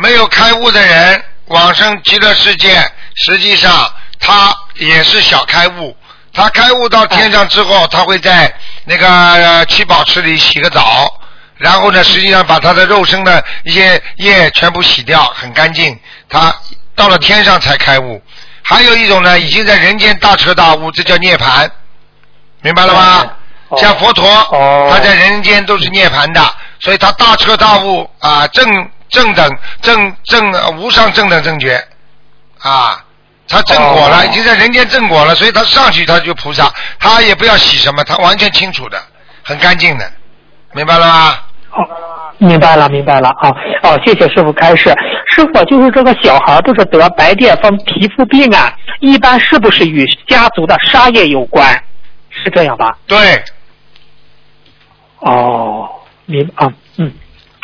没有开悟的人往生极乐世界，实际上他也是小开悟。他开悟到天上之后，他会在那个呃七宝池里洗个澡，然后呢，实际上把他的肉身的一些业全部洗掉，很干净。他到了天上才开悟。还有一种呢，已经在人间大彻大悟，这叫涅槃，明白了吗？哦像佛陀，哦他在人间都是涅槃的，所以他大彻大悟啊，正正等正正呃无上正等正觉啊，他正果了，哦已经在人间正果了，所以他上去他就菩萨，他也不要洗什么，他完全清楚的，很干净的，明白了吗？哦，明白了，明白了啊！哦，谢谢师傅开示。师傅，就是这个小孩不是得白癜风皮肤病啊，一般是不是与家族的杀业有关？是这样吧？对，哦，明啊，嗯，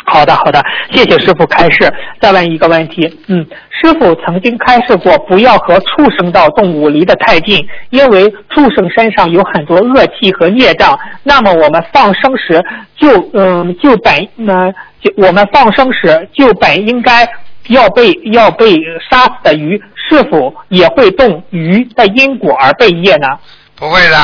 好的好的，谢谢师傅开示。再问一个问题，嗯，师傅曾经开示过，不要和畜生道动物离得太近，因为畜生身上有很多恶气和孽障。那么我们放生时就嗯就本嗯、就我们放生时就本应该要被要被杀死的鱼，是否也会动鱼的因果而被业呢？不会的，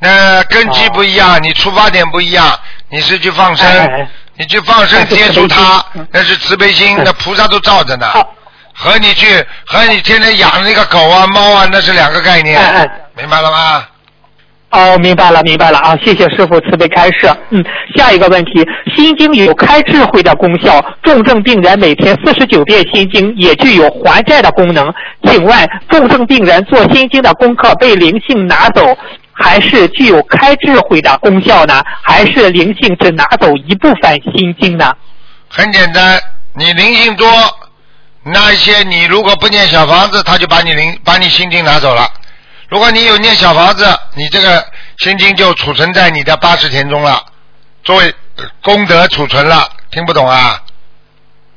那根基不一样，你出发点不一样，你是去放生，哦哎哎你去放生接触他 那是慈悲心，嗯那菩萨都罩着呢。好和你去和你天天养那个狗啊猫啊，那是两个概念，明白了吗？哦，明白了，明白了啊！谢谢师傅慈悲开示。嗯，下一个问题，心经有开智慧的功效，重症病人每天四十九遍心经也具有还债的功能。请问，重症病人做心经的功课被灵性拿走，还是具有开智慧的功效呢？还是灵性只拿走一部分心经呢？很简单，你灵性多，那些你如果不念小房子，他就把你灵把你心经拿走了。如果你有念小房子，你这个心经就储存在你的八十田中了，作为功德储存了。听不懂啊？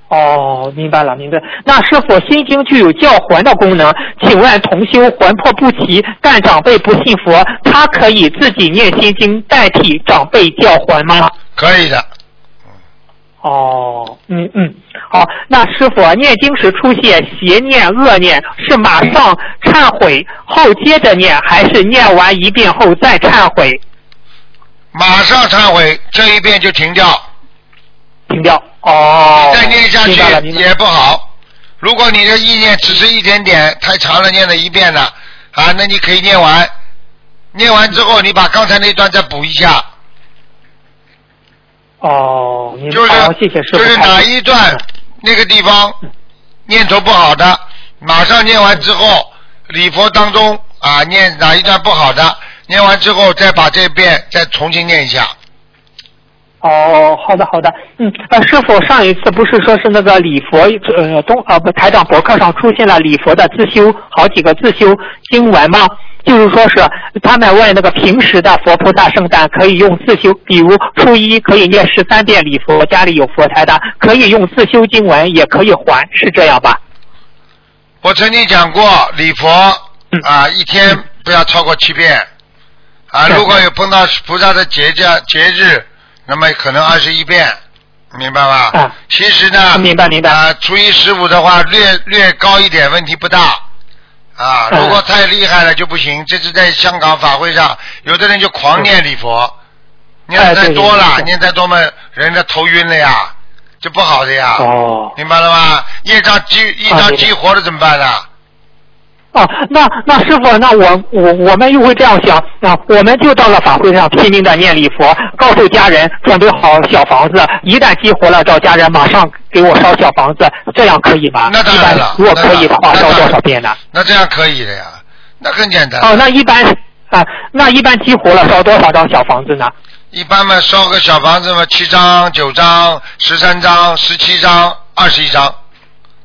哦，明白了，明白。那师傅，心经具有叫魂的功能，请问同修魂魄不齐，但长辈不信佛，他可以自己念心经代替长辈叫魂吗？可以的，哦，嗯嗯，好，那师傅啊念经时出现邪念、恶念，是马上忏悔后接着念，还是念完一遍后再忏悔马上忏悔，这一遍就停掉，停掉？哦，再念下。去也不好。如果你的意念只是一点点，太长了，念了一遍了啊，那你可以念完，念完之后你把刚才那段再补一下，哦，明白。就是好，谢谢师傅就是。哪一段那个地方念头不好的，马上念完之后，礼佛当中啊念哪一段不好的，念完之后再把这遍再重新念一下。哦，好的好的，嗯，呃，师傅上一次不是说是那个礼佛，呃，东呃不台长博客上出现了礼佛的自修好几个自修经文吗？就是说是他们问那个平时的佛菩萨圣诞可以用自修，比如初一可以念十三遍礼佛，家里有佛台的可以用自修经文，也可以还，是这样吧？我曾经讲过礼佛嗯啊，一天不要超过七遍啊。如果有碰到菩萨的节假节日，那么可能二十一遍，明白吧？啊其实呢，明白明白啊，初一十五的话，略略高一点问题不大。啊，嗯如果太厉害了就不行。这是在香港法会上，有的人就狂念礼佛，念的太多了，对念太多嘛，人家头晕了呀，就不好的呀。哦明白了吗？业障激业障啊明白激活了怎么办呢？哦，那那师傅，那我我我们又会这样想啊，我们就到了法会上拼命的念礼佛，告诉家人准备好小房子，一旦激活了，找家人马上给我烧小房子，这样可以吗？那当然了如果可以的话，烧多少遍呢？那这样可以的呀，那很简单。哦，那一般啊，那一般激活了烧多少张小房子呢？一般嘛，烧个小房子嘛，七张、九张、十三张、十七张、二十一张，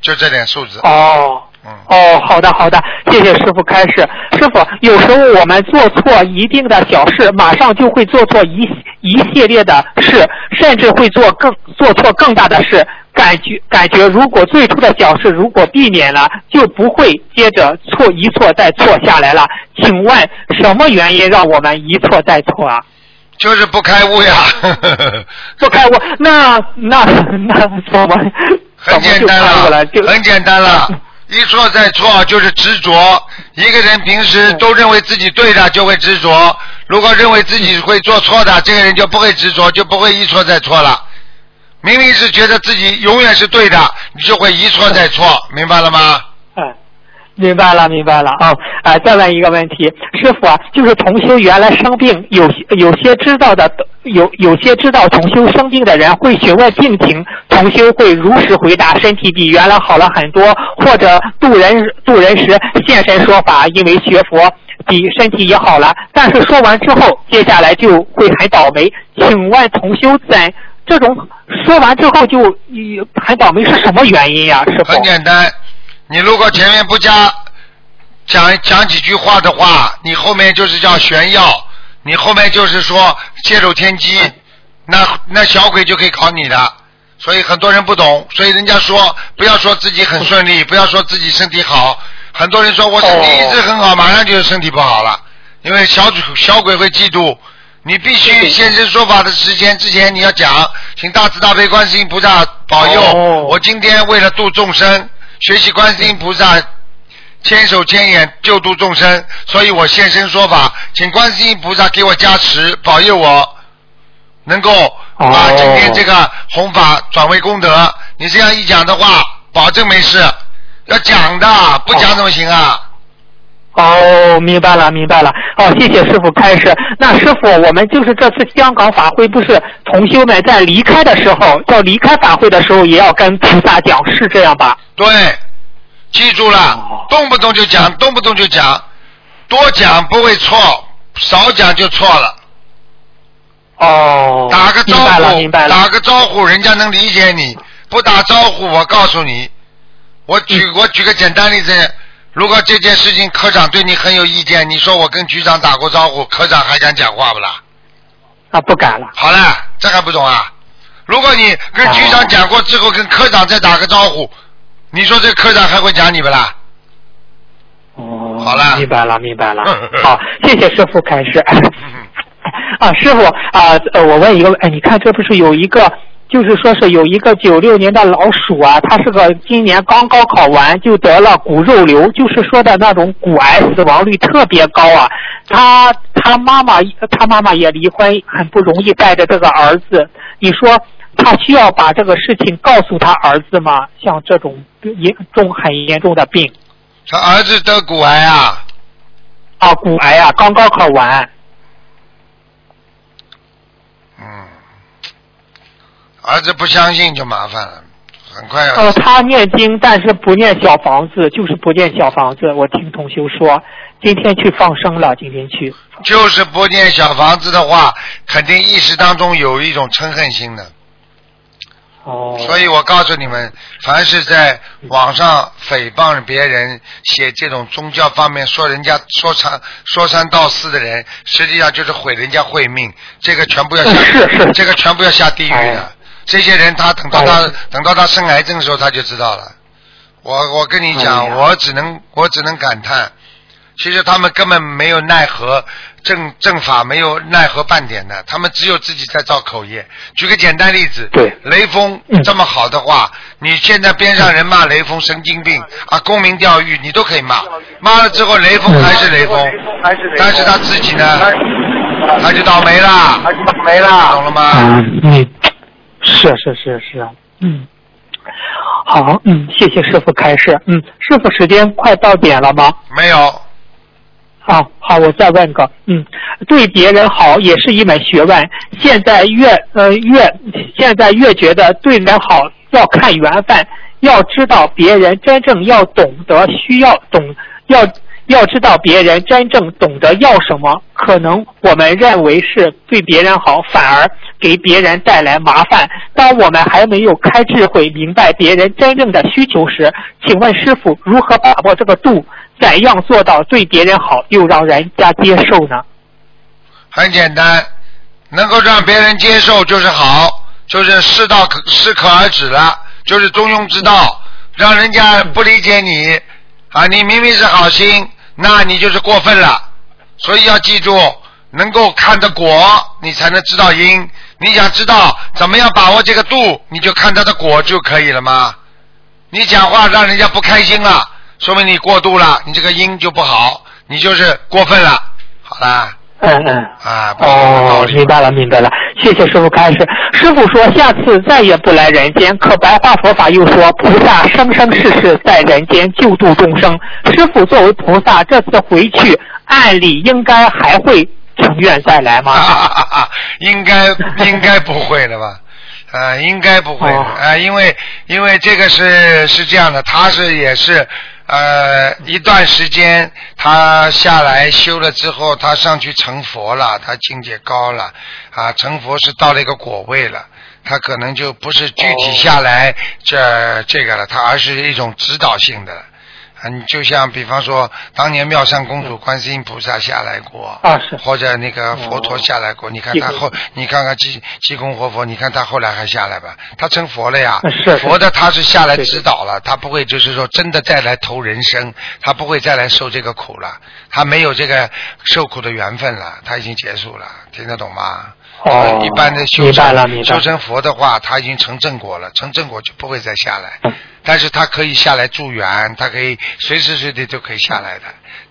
就这点数字。哦。嗯，哦，好的好的，谢谢师傅开示。师傅，有时候我们做错一定的小事，马上就会做错一一系列的事，甚至会做更做错更大的事。感觉感觉，如果最初的小事如果避免了，就不会接着错一错再错下来了。请问什么原因让我们一错再错啊？就是不开悟呀。不开悟，那那那怎么很简单了？就很简单了。一错再错就是执着。一个人平时嗯都认为自己对的，就会执着；如果认为自己会做错的，这个人就不会执着，就不会一错再错了。明明是觉得自己永远是对的，你就会一错再错，明白了吗？明白了，明白了啊！啊，再问一个问题，师傅啊，就是同修原来生病，有些有些知道的，有有些知道同修生病的人会询问病情，同修会如实回答，身体比原来好了很多，或者渡人渡人时现身说法，因为学佛比身体也好了，但是说完之后，接下来就会很倒霉。请问同修怎这种说完之后就呃很倒霉是什么原因呀、师傅？很简单，你如果前面不加讲讲几句话的话，你后面就是叫炫耀，你后面就是说泄露天机，那那小鬼就可以考你的。所以很多人不懂，所以人家说不要说自己很顺利，不要说自己身体好。很多人说我身体一直很好，马上就是身体不好了，因为小小鬼会嫉妒。你必须现身说法的时间之前，你要讲，请大慈大悲观世音菩萨保佑。哦我今天为了度众生，学习观世音菩萨千手千眼救度众生，所以我现身说法，请观世音菩萨给我加持，保佑我能够把哦今天这个弘法转为功德。你这样一讲的话，保证没事。要讲的，不讲怎么行啊？哦，明白了，明白了。哦，谢谢师傅开示。那师傅，我们就是这次香港法会，不是同修们在离开的时候，要离开法会的时候，也要跟菩萨讲，是这样吧？对，记住了，动不动就讲，动不动就讲，多讲不会错，少讲就错了。哦，打个招明白了，呼明白，了。打个招呼，人家能理解你；不打招呼，我告诉你，我举嗯我举个简单例子，如果这件事情科长对你很有意见，你说我跟局长打过招呼，科长还敢讲话不啦？啊，不敢了。好了，这还不懂啊？如果你跟局长讲过之后，跟科长再打个招呼，你说这科长还会讲你不啦？哦，好了明白了，明白了。好，谢谢师傅开示。嗯 啊，师傅啊，呃，我问一个，哎，你看这不是有一个，就是说是有一个九六年的老鼠啊，他是个今年刚高考完就得了骨肉瘤，就是说的那种骨癌，死亡率特别高啊。他他妈妈他妈妈也离婚，很不容易带着这个儿子，你说他需要把这个事情告诉他儿子吗？像这种严重很严重的病他儿子得骨癌啊，啊，骨癌啊，刚高考完。嗯，儿子不相信就麻烦了，很快要呃，他念经，但是不念小房子，就是不念小房子。我听同修说，今天去放生了，今天去。就是不念小房子的话，肯定意识当中有一种嗔恨心的。哦。所以我告诉你们，凡是在网上诽谤别人、写这种宗教方面说人家说三说三道四的人，实际上就是毁人家慧命，这个全部要下，是是这个全部要下地狱的。哎这些人他等到他、哎等到他生癌症的时候他就知道了。我我跟你讲，哎我只能我只能感叹，其实他们根本没有奈何政政法，没有奈何半点的，他们只有自己在造口业。举个简单例子，对雷锋嗯这么好的话，你现在边上人骂雷锋神经病啊，公民钓鱼，你都可以骂，骂了之后雷锋还是雷锋，但是他自己呢，他就倒霉了，没了。懂了吗？是是是是，嗯。好，嗯，谢谢师傅开示。嗯，师傅时间快到点了吗？没有，好好，我再问个，嗯，对别人好也是一门学问。现在越呃越现在越觉得对人好要看缘分，要知道别人真正要懂得需要懂要要知道别人真正懂得要什么。可能我们认为是对别人好，反而给别人带来麻烦。当我们还没有开智慧明白别人真正的需求时，请问师傅如何把握这个度？怎样做到对别人好又让人家接受呢？很简单，能够让别人接受就是好，就是适到可适可而止了，就是中庸之道。让人家不理解你啊，你明明是好心，那你就是过分了。所以要记住，能够看的果，你才能知道因。你想知道怎么样把握这个度，你就看它的果就可以了吗？你讲话让人家不开心了，说明你过度了，你这个因就不好，你就是过分了。好啦，嗯嗯。啊，哦，明白了，明白了。谢谢师傅开始。师傅说下次再也不来人间，可白话佛法又说菩萨生生世世在人间救度众生。师傅作为菩萨，这次回去按理应该还会情愿再来吗？应该应该不会了吧？啊，应该不会的哦啊，因为因为这个是是这样的，他是也是呃一段时间他下来修了之后，他上去成佛了，他境界高了啊，成佛是到了一个果位了。他可能就不是具体下来这这个了，他而是一种指导性的了。嗯，就像比方说，当年妙善公主、观世音菩萨下来过，啊是或者那个佛陀下来过，你看他后，你看看济济公活佛，你看他后来还下来吧？他成佛了呀，是是佛的他是下来指导了，他不会就是说真的再来投人生，他不会再来受这个苦了，他没有这个受苦的缘分了，他已经结束了，听得懂吗？哦一般的修成修成佛的话，他已经成正果了，成正果就不会再下来。嗯但是他可以下来助缘，他可以随时随地都可以下来的。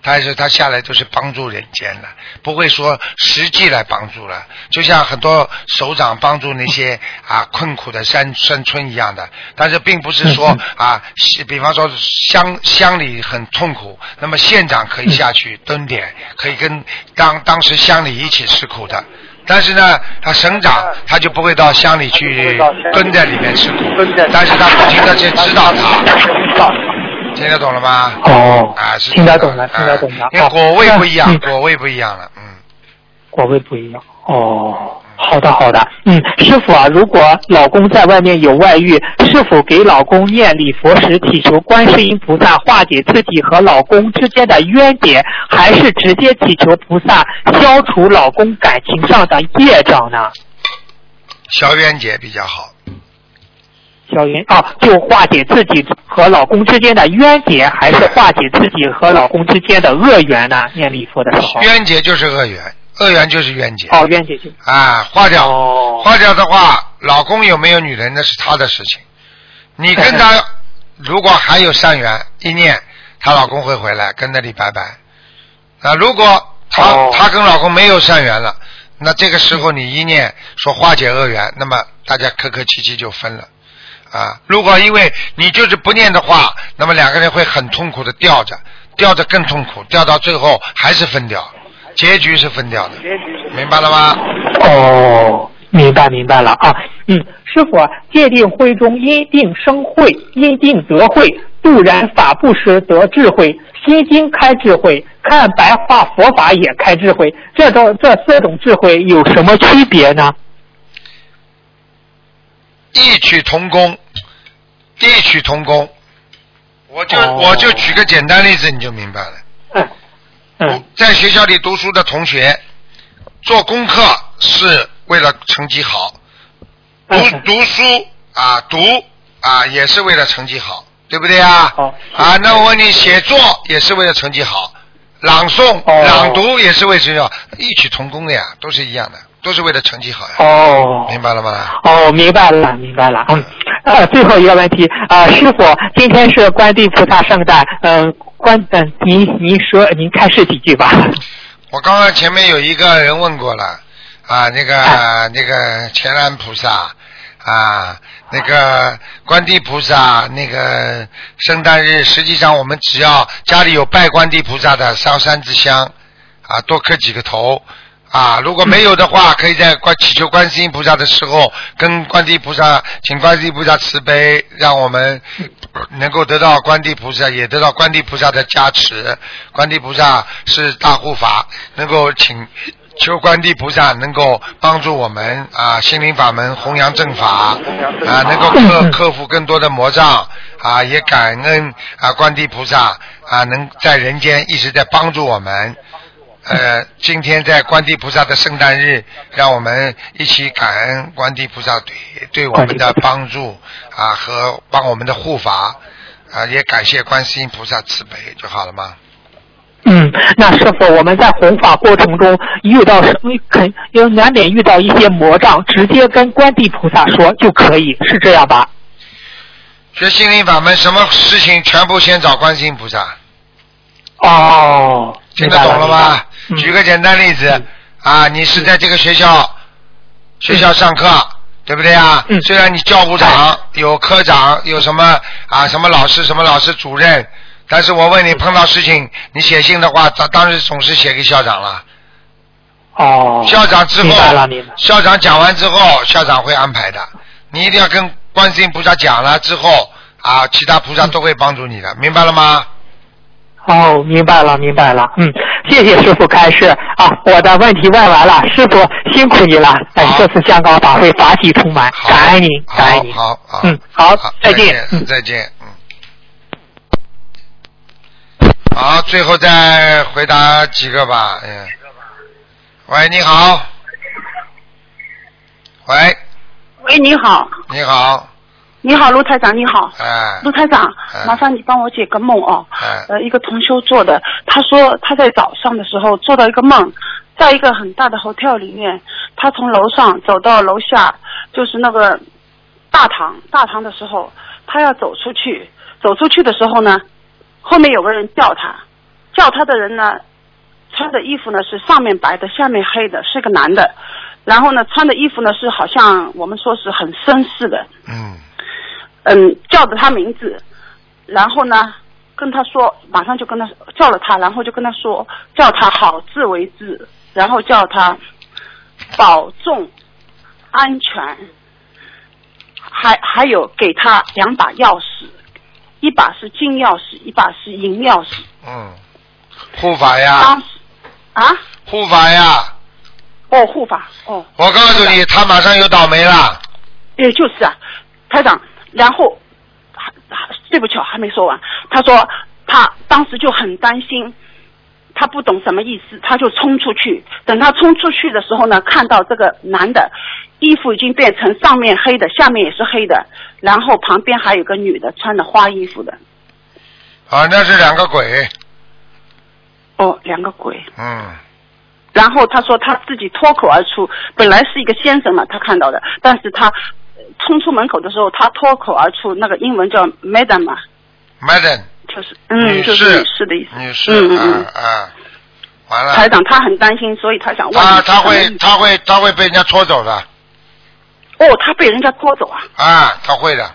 但是他下来都是帮助人间的，不会说实际来帮助了。就像很多首长帮助那些啊困苦的山山村一样的，但是并不是说嗯啊，比方说乡乡里很痛苦，那么县长可以下去蹲点，可以跟当当时乡里一起吃苦的。但是呢，他省长他就不会到乡里去蹲在里面吃苦，但是他不停的去指导他，听得懂了吗？哦，啊，是听得懂了，听得懂了。啊因为果味不一样，嗯。果味不一样了，嗯。果味不一样。哦，好的好的。嗯，师傅啊，如果老公在外面有外遇，是否给老公念礼佛时祈求观世音菩萨化解自己和老公之间的冤结，还是直接祈求菩萨消除老公感情上的业障呢？小冤结比较好，小云啊，就化解自己和老公之间的冤结，还是化解自己和老公之间的恶缘呢？念礼佛的时候。冤结就是恶缘，恶缘就是冤结。哦，冤结就啊，化掉，哦化掉的话，老公有没有女人那是他的事情。你跟他 如果还有善缘，一念，她老公会回来跟那里拜拜。啊，如果她、哦她跟老公没有善缘了，那这个时候你一念说化解恶缘，那么大家客客气气就分了。啊，如果因为你就是不念的话，那么两个人会很痛苦的吊着，吊着更痛苦，吊到最后还是分掉，结局是分掉的，明白了吗？哦，明白明白了啊。嗯，师傅啊，界定慧中因定生慧，因定得慧，度然法布施得智慧，心经开智慧，看白话佛法也开智慧。这种这四种智慧有什么区别呢？异曲同工，异曲同工。我就、哦我就举个简单例子，你就明白了。在学校里读书的同学，做功课是为了成绩好，读嗯读书啊读啊也是为了成绩好，对不对啊？好啊，那我问你，写作也是为了成绩好，朗诵、哦朗读也是为了成绩好，异曲同工的呀，都是一样的，都是为了成绩好呀，哦。明白了吗？哦，明白了，明白了。嗯，呃，最后一个问题，啊，师傅，今天是观地菩萨圣诞，嗯、观，嗯、您您说，您开始几句吧。我刚刚前面有一个人问过了，啊，那个、啊那个乾安菩萨，啊，那个观地菩萨，那个圣诞日，实际上我们只要家里有拜观地菩萨的，烧三支香，啊，多磕几个头。啊，如果没有的话，可以在观祈求观世音菩萨的时候，跟观地菩萨请观世音菩萨慈悲，让我们能够得到观地菩萨，也得到观地菩萨的加持。观地菩萨是大护法，能够请求观地菩萨能够帮助我们啊，心灵法门弘扬正法啊，能够克克服更多的魔障啊，也感恩啊观地菩萨啊，能在人间一直在帮助我们。呃，今天在观地菩萨的圣诞日，让我们一起感恩观地菩萨对对我们的帮助啊和帮我们的护法啊，也感谢观世音菩萨慈悲就好了吗？嗯，那师傅，我们在弘法过程中遇到什么，肯有难免遇到一些魔障，直接跟观地菩萨说就可以，是这样吧？学心灵法门，什么事情全部先找观世音菩萨，哦，听得懂了吗？举个简单例子嗯啊，你是在这个学校学校上课，对不对啊？嗯虽然你教务长有科长有什么啊什么老师什么老师主任，但是我问你碰到事情你写信的话，当当然总是写给校长了。哦，校长之后。校长讲完之后，校长会安排的。你一定要跟观世音菩萨讲了之后啊，其他菩萨都会帮助你的，明白了吗？哦，明白了，明白了。嗯，谢谢师傅开示啊，我的问题问完了，师傅辛苦你了。哎，这次香港法会法喜充满，好感恩您，感恩您。好好好，嗯，好，再再见。嗯。再见，嗯。好，最后再回答几个吧，嗯。喂，你好。喂，喂，你好，你好，你好，卢台长，你好，哎，卢台长哎，麻烦你帮我解个梦哦。哎，呃，一个同修做的，他说他在早上的时候做到一个梦，在一个很大的 hotel 里面，他从楼上走到楼下，就是那个大堂，大堂的时候，他要走出去，走出去的时候呢，后面有个人叫他，叫他的人呢，穿的衣服呢是上面白的，下面黑的，是个男的，然后呢，穿的衣服呢是好像我们说是很绅士的，嗯嗯，叫着他名字，然后呢，跟他说，马上就跟他叫了他，然后就跟他说，叫他好自为之，然后叫他保重安全，还还有给他两把钥匙，一把是金钥匙，一把是银钥匙。嗯，护法呀当，时啊，护法呀！哦，护法，哦，我告诉你，他马上又倒霉了。也就是啊，台长，然后还还对不起，还没说完。他说他当时就很担心，他不懂什么意思，他就冲出去。等他冲出去的时候呢，看到这个男的衣服已经变成上面黑的，下面也是黑的，然后旁边还有个女的穿的花衣服的。啊，那是两个鬼。哦，两个鬼。嗯，然后他说他自己脱口而出，本来是一个先生嘛，他看到的，但是他呃冲出门口的时候，他脱口而出那个英文叫 madam 嘛，madam，就是嗯，女就是士女士的意思。女士，嗯嗯嗯。啊啊，完了。台长他很担心，所以他想问啊，他会他会他会被人家拖走的哦，他被人家拖走啊？啊，他会的，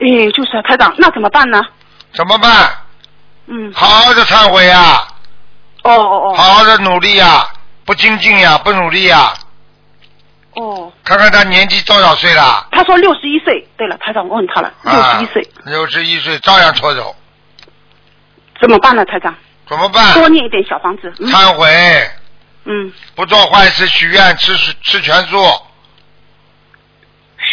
诶，就是啊，台长，那怎么办呢？怎么办？嗯，好好的忏悔呀，哦哦哦，好好的努力呀，不精进呀，不努力呀，哦，看看他年纪多少岁了？他说六十一岁。对了，台长，我问他了，六十一岁，啊六十一岁照样拖走，怎么办呢？台长，怎么办？多念一点小房子。嗯忏悔，嗯，不做坏事，许愿吃吃全素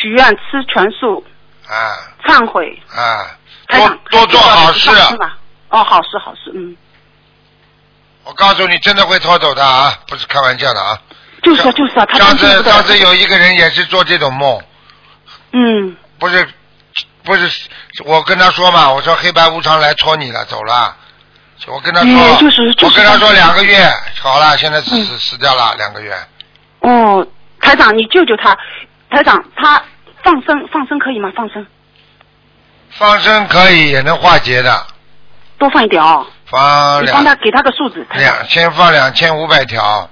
许愿吃全素，啊忏悔。啊，多多做好事。是吧？哦，好事好事，嗯，我告诉你，真的会拖走的啊，不是开玩笑的啊。就是啊就是啊，他上担心不得了。次上次有一个人也是做这种梦，嗯，不是不是，我跟他说嘛，我说黑白无常来戳你了，走了。我跟他说，我跟他说两个月好了，现在死、嗯。死死掉了两个月。哦，台长，你救救他，台长，他放生放生可以吗？放生。放生可以也能化解的，多放一点哦，放两你帮他给他个数字，两先放两千五百条，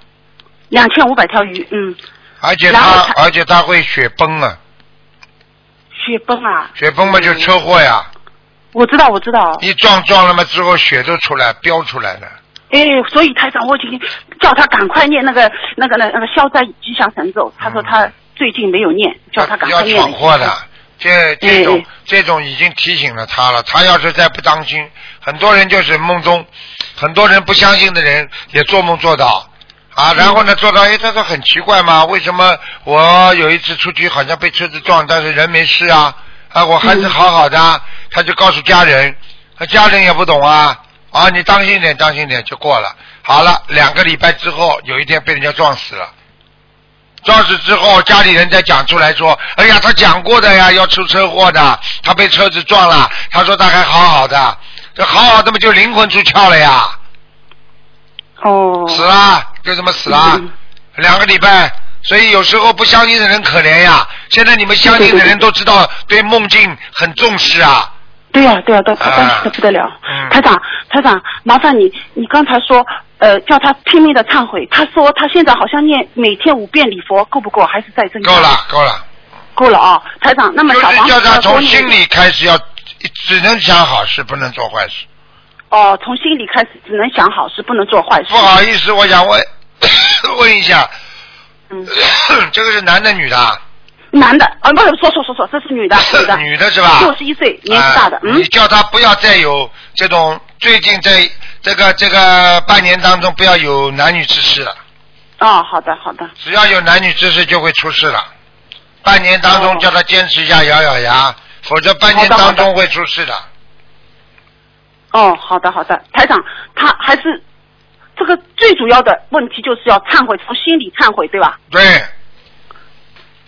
两千五百条鱼，嗯，而且他他而且他会雪崩啊，雪崩啊，雪崩嘛就车祸呀，我知道我知道，一撞撞了嘛之后血都出来飙出来了。哎，所以台长我已经叫他赶快念那个那个那个那个消灾吉祥神咒，他说他最近没有念，叫他赶快念。闯祸的，这这种、这种已经提醒了他了。他要是再不当心，很多人就是梦中，很多人不相信的人也做梦做到啊。然后呢，做到哎，他说很奇怪嘛，为什么我有一次出去好像被车子撞，但是人没事啊啊，我还是好好的啊。他就告诉家人，他家人也不懂啊啊，你当心点，当心点就过了。好了，两个礼拜之后，有一天被人家撞死了。撞死之后，家里人再讲出来说：“哎呀，他讲过的呀，要出车祸的，他被车子撞了。”他说他还好好的，这好好的嘛就灵魂出窍了呀，哦，死了就这么死了，嗯两个礼拜。所以有时候不相信的人可怜呀。现在你们相信的人都知道对梦境很重视啊。对呀、对呀、都他啊担心的不得了。嗯台长，台长，麻烦你，你刚才说，呃，叫他拼命的忏悔。他说他现在好像念每天五遍礼佛，够不够？还是在增加？够了，够了。够了啊，台长。那么就是小房子叫他从心里开始要，只能想好事，不能做坏事。哦，从心里开始，只能想好事，不能做坏事。不好意思，我想问 问一下，嗯，这个是男的女的？啊？男的。啊，不是，说说说说，这是女的，女的，女的是吧？六十一岁，年纪大的，你，叫他不要再有这种，最近在这个这个半年当中不要有男女之事了，哦，好的好的，只要有男女之事就会出事了。半年当中哦。叫他坚持一下，咬咬牙，否则半年当中会出事的。哦，好的好的，台长，他还是这个最主要的问题就是要忏悔，从心里忏悔，对吧？对，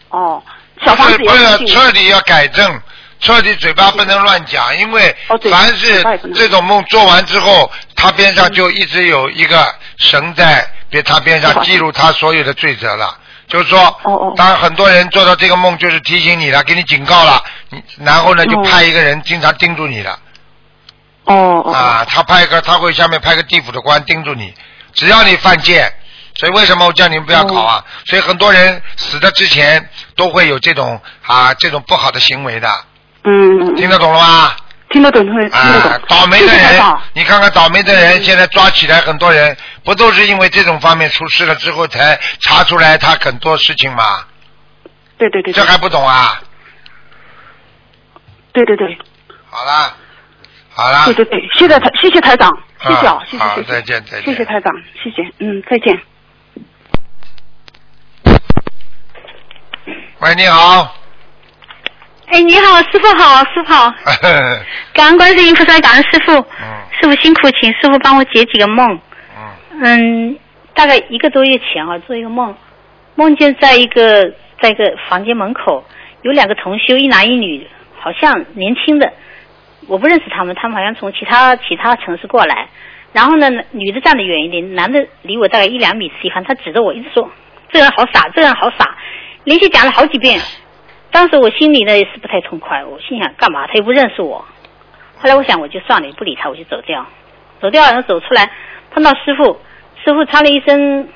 哦，小房子也不是是信彻底要改正，彻底嘴巴不能乱讲，因为凡是这种梦做完之后，他边上就一直有一个神在别他边上记录他所有的罪责了。就是说，哦哦当很多人做到这个梦，就是提醒你了，给你警告了，你然后呢就哦派一个人经常盯住你了。哦哦啊，他派个他会下面派个地府的官盯住你，只要你犯贱，所以为什么我叫你们不要搞啊？所以很多人死的之前都会有这种啊这种不好的行为的，嗯，听得懂了吗？听得懂，听得懂啊。，倒霉的人你看看倒霉的人，现在抓起来很多人，不都是因为这种方面出事了之后才查出来他很多事情吗？对对对对这还不懂啊？对对对好了，好了。对，对对，谢谢台谢谢台长，谢谢啊啊，谢谢好谢谢，再见再见。谢谢台长，谢谢，嗯，再见。喂，你好，哎，你好，师傅好，师傅好，感恩观世音菩萨，感恩师傅，嗯。师傅辛苦，请师傅帮我解几个梦。嗯。嗯，大概一个多月前啊，做一个梦，梦见在一个在一个房间门口有两个同修，一男一女，好像年轻的，我不认识他们，他们好像从其他其他城市过来。然后呢，女的站得远一点，男的离我大概一两米的地方，他指着我一直说：“这人好傻，这人好傻。”连续讲了好几遍。当时我心里呢也是不太痛快，我心想干嘛？他又不认识我。后来我想我就算了，不理他，我就走掉。走掉，然后走出来碰到师傅，师傅穿了一身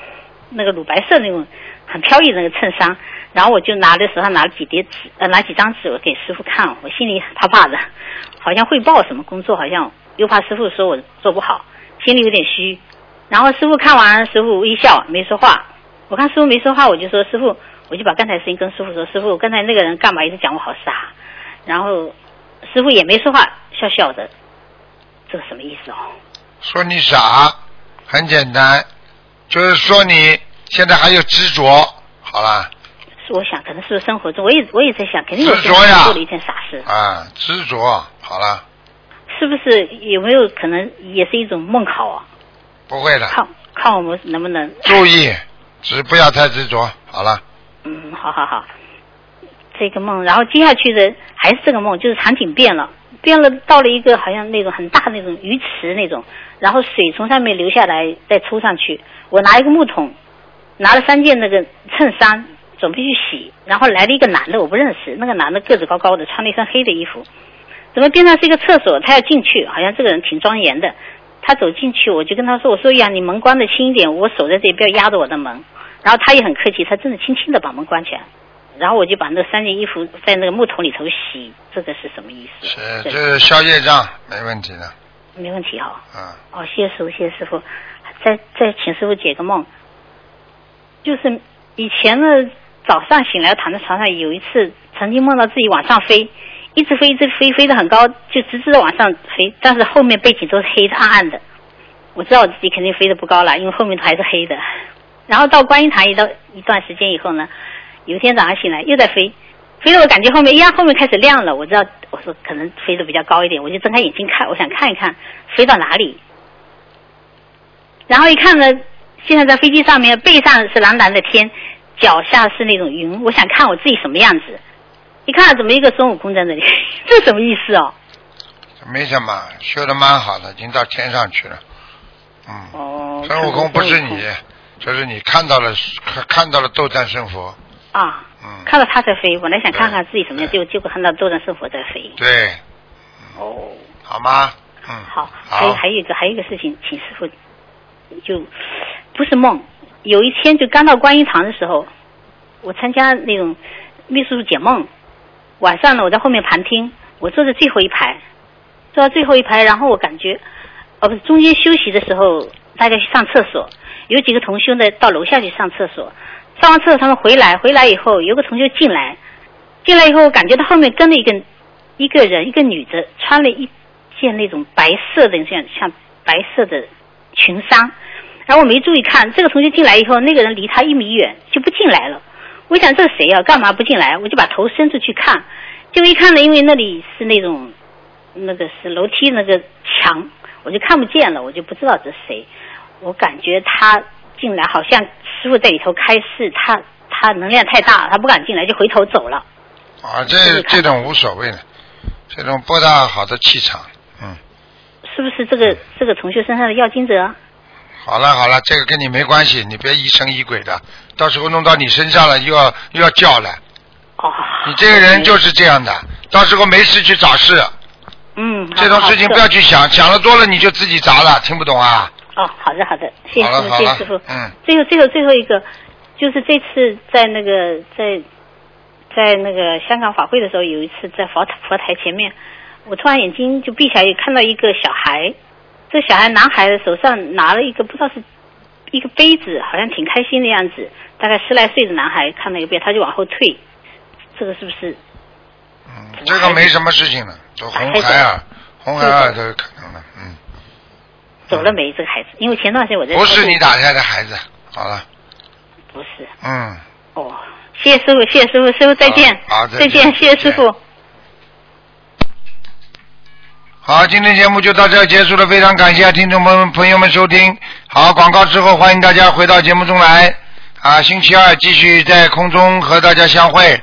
那个乳白色那种很飘逸的那个衬衫，然后我就拿着手上拿了几叠纸，呃，拿几张纸我给师傅看，我心里怕怕的，好像汇报什么工作，好像又怕师傅说我做不好，心里有点虚。然后师傅看完，师傅微笑没说话。我看师傅没说话，我就说师傅，我就把刚才事情跟师傅说，师傅刚才那个人干嘛一直讲我好傻，然后师傅也没说话，笑笑的，这什么意思哦？说你傻，很简单，就是说你现在还有执着，好了是我想，可能是不是生活中，我也我也在想，肯定有些执着呀。人做了一件傻事，啊，执着，好了，是不是有没有可能也是一种梦考啊？不会的，看看我们能不能注意，只不要太执着，好了，嗯，好好好，这个梦，然后接下去的还是这个梦，就是场景变了，变了到了一个好像那种很大的那种鱼池那种，然后水从上面流下来，再抽上去。我拿一个木桶，拿了三件那个衬衫，准备去洗，然后来了一个男的，我不认识，那个男的个子高高的，穿了一身黑的衣服，怎么边上是一个厕所，他要进去，好像这个人挺庄严的。他走进去，我就跟他说：“我说呀，你门关的轻一点，我守在这里，不要压着我的门。”然后他也很客气，他真的轻轻的把门关起来。然后我就把那三件衣服在那个木桶里头洗，这个是什么意思？是这是消业障，没问题的，没问题哈、嗯，哦，谢谢师傅，谢谢师傅。再再请师傅解个梦，就是以前呢早上醒来躺在床上，有一次曾经梦到自己往上飞，一直飞一直飞，飞得很高，就直直的往上飞，但是后面背景都是黑暗暗的。我知道我自己肯定飞得不高了，因为后面还是黑的。然后到观音堂一到一段时间以后呢，有一天早上醒来又在飞，飞得我感觉后面呀后面开始亮了，我知道我说可能飞得比较高一点，我就睁开眼睛看，我想看一看飞到哪里。然后一看呢，现在在飞机上面，背上是蓝蓝的天，脚下是那种云，我想看我自己什么样子。你看怎么一个孙悟空在那里，这什么意思哦？没什么，修的蛮好的，已经到天上去了，嗯，哦，孙悟空不是你，就是你看到了看看到了斗战胜佛，啊，嗯，看到他在飞，本来想看看自己什么样，对。结果结果看到斗战胜佛在飞。对，哦，好吗？嗯，好，还有还有一个还有一个事情，请师傅就不是梦，有一天就刚到观音堂的时候，我参加那种秘书解梦，晚上呢我在后面旁听，我坐在最后一排，坐到最后一排，然后我感觉，哦不是中间休息的时候，大家去上厕所，有几个同修呢到楼下去上厕所，上完厕所他们回来，回来以后有个同学进来，进来以后我感觉到后面跟了一个一个人，一个女的，穿了一件那种白色的像像白色的裙衫，然后我没注意看，这个同学进来以后，那个人离他一米远就不进来了。我想这是谁呀、干嘛不进来？我就把头伸出去看，结果一看呢，因为那里是那种那个是楼梯那个墙，我就看不见了，我就不知道这是谁。我感觉他进来好像师傅在里头开示，他他能量太大，他不敢进来，就回头走了。啊，这这种无所谓的，这种不大好的气场，嗯，是不是这个这个同学身上的要经者？好了好了，这个跟你没关系，你别疑神疑鬼的，到时候弄到你身上了又要又要叫了。哦。你这个人就是这样的，到时候没事去找事，嗯。这种事情不要去想，想了多了你就自己砸了，听不懂啊？哦，好的好的，谢谢谢谢师傅。嗯。最后最后最后一个，就是这次在那个在在那个香港法会的时候，有一次在佛佛台前面，我突然眼睛就闭起来，看到一个小孩，这小孩男孩手上拿了一个不知道是一个杯子，好像挺开心的样子，大概十来岁的男孩看了一遍，他就往后退，这个是不是？这个没什么事情了，都红孩儿，红孩儿都有可能的，嗯，走了没这个孩子？因为前段时间我在不是你打胎的孩子，好了，不是嗯，哦，谢谢师傅，谢谢师傅，师傅再见，好再见谢谢师傅。好，今天节目就到这结束了，非常感谢听众朋朋友们收听。好，广告之后欢迎大家回到节目中来。啊，星期二继续在空中和大家相会。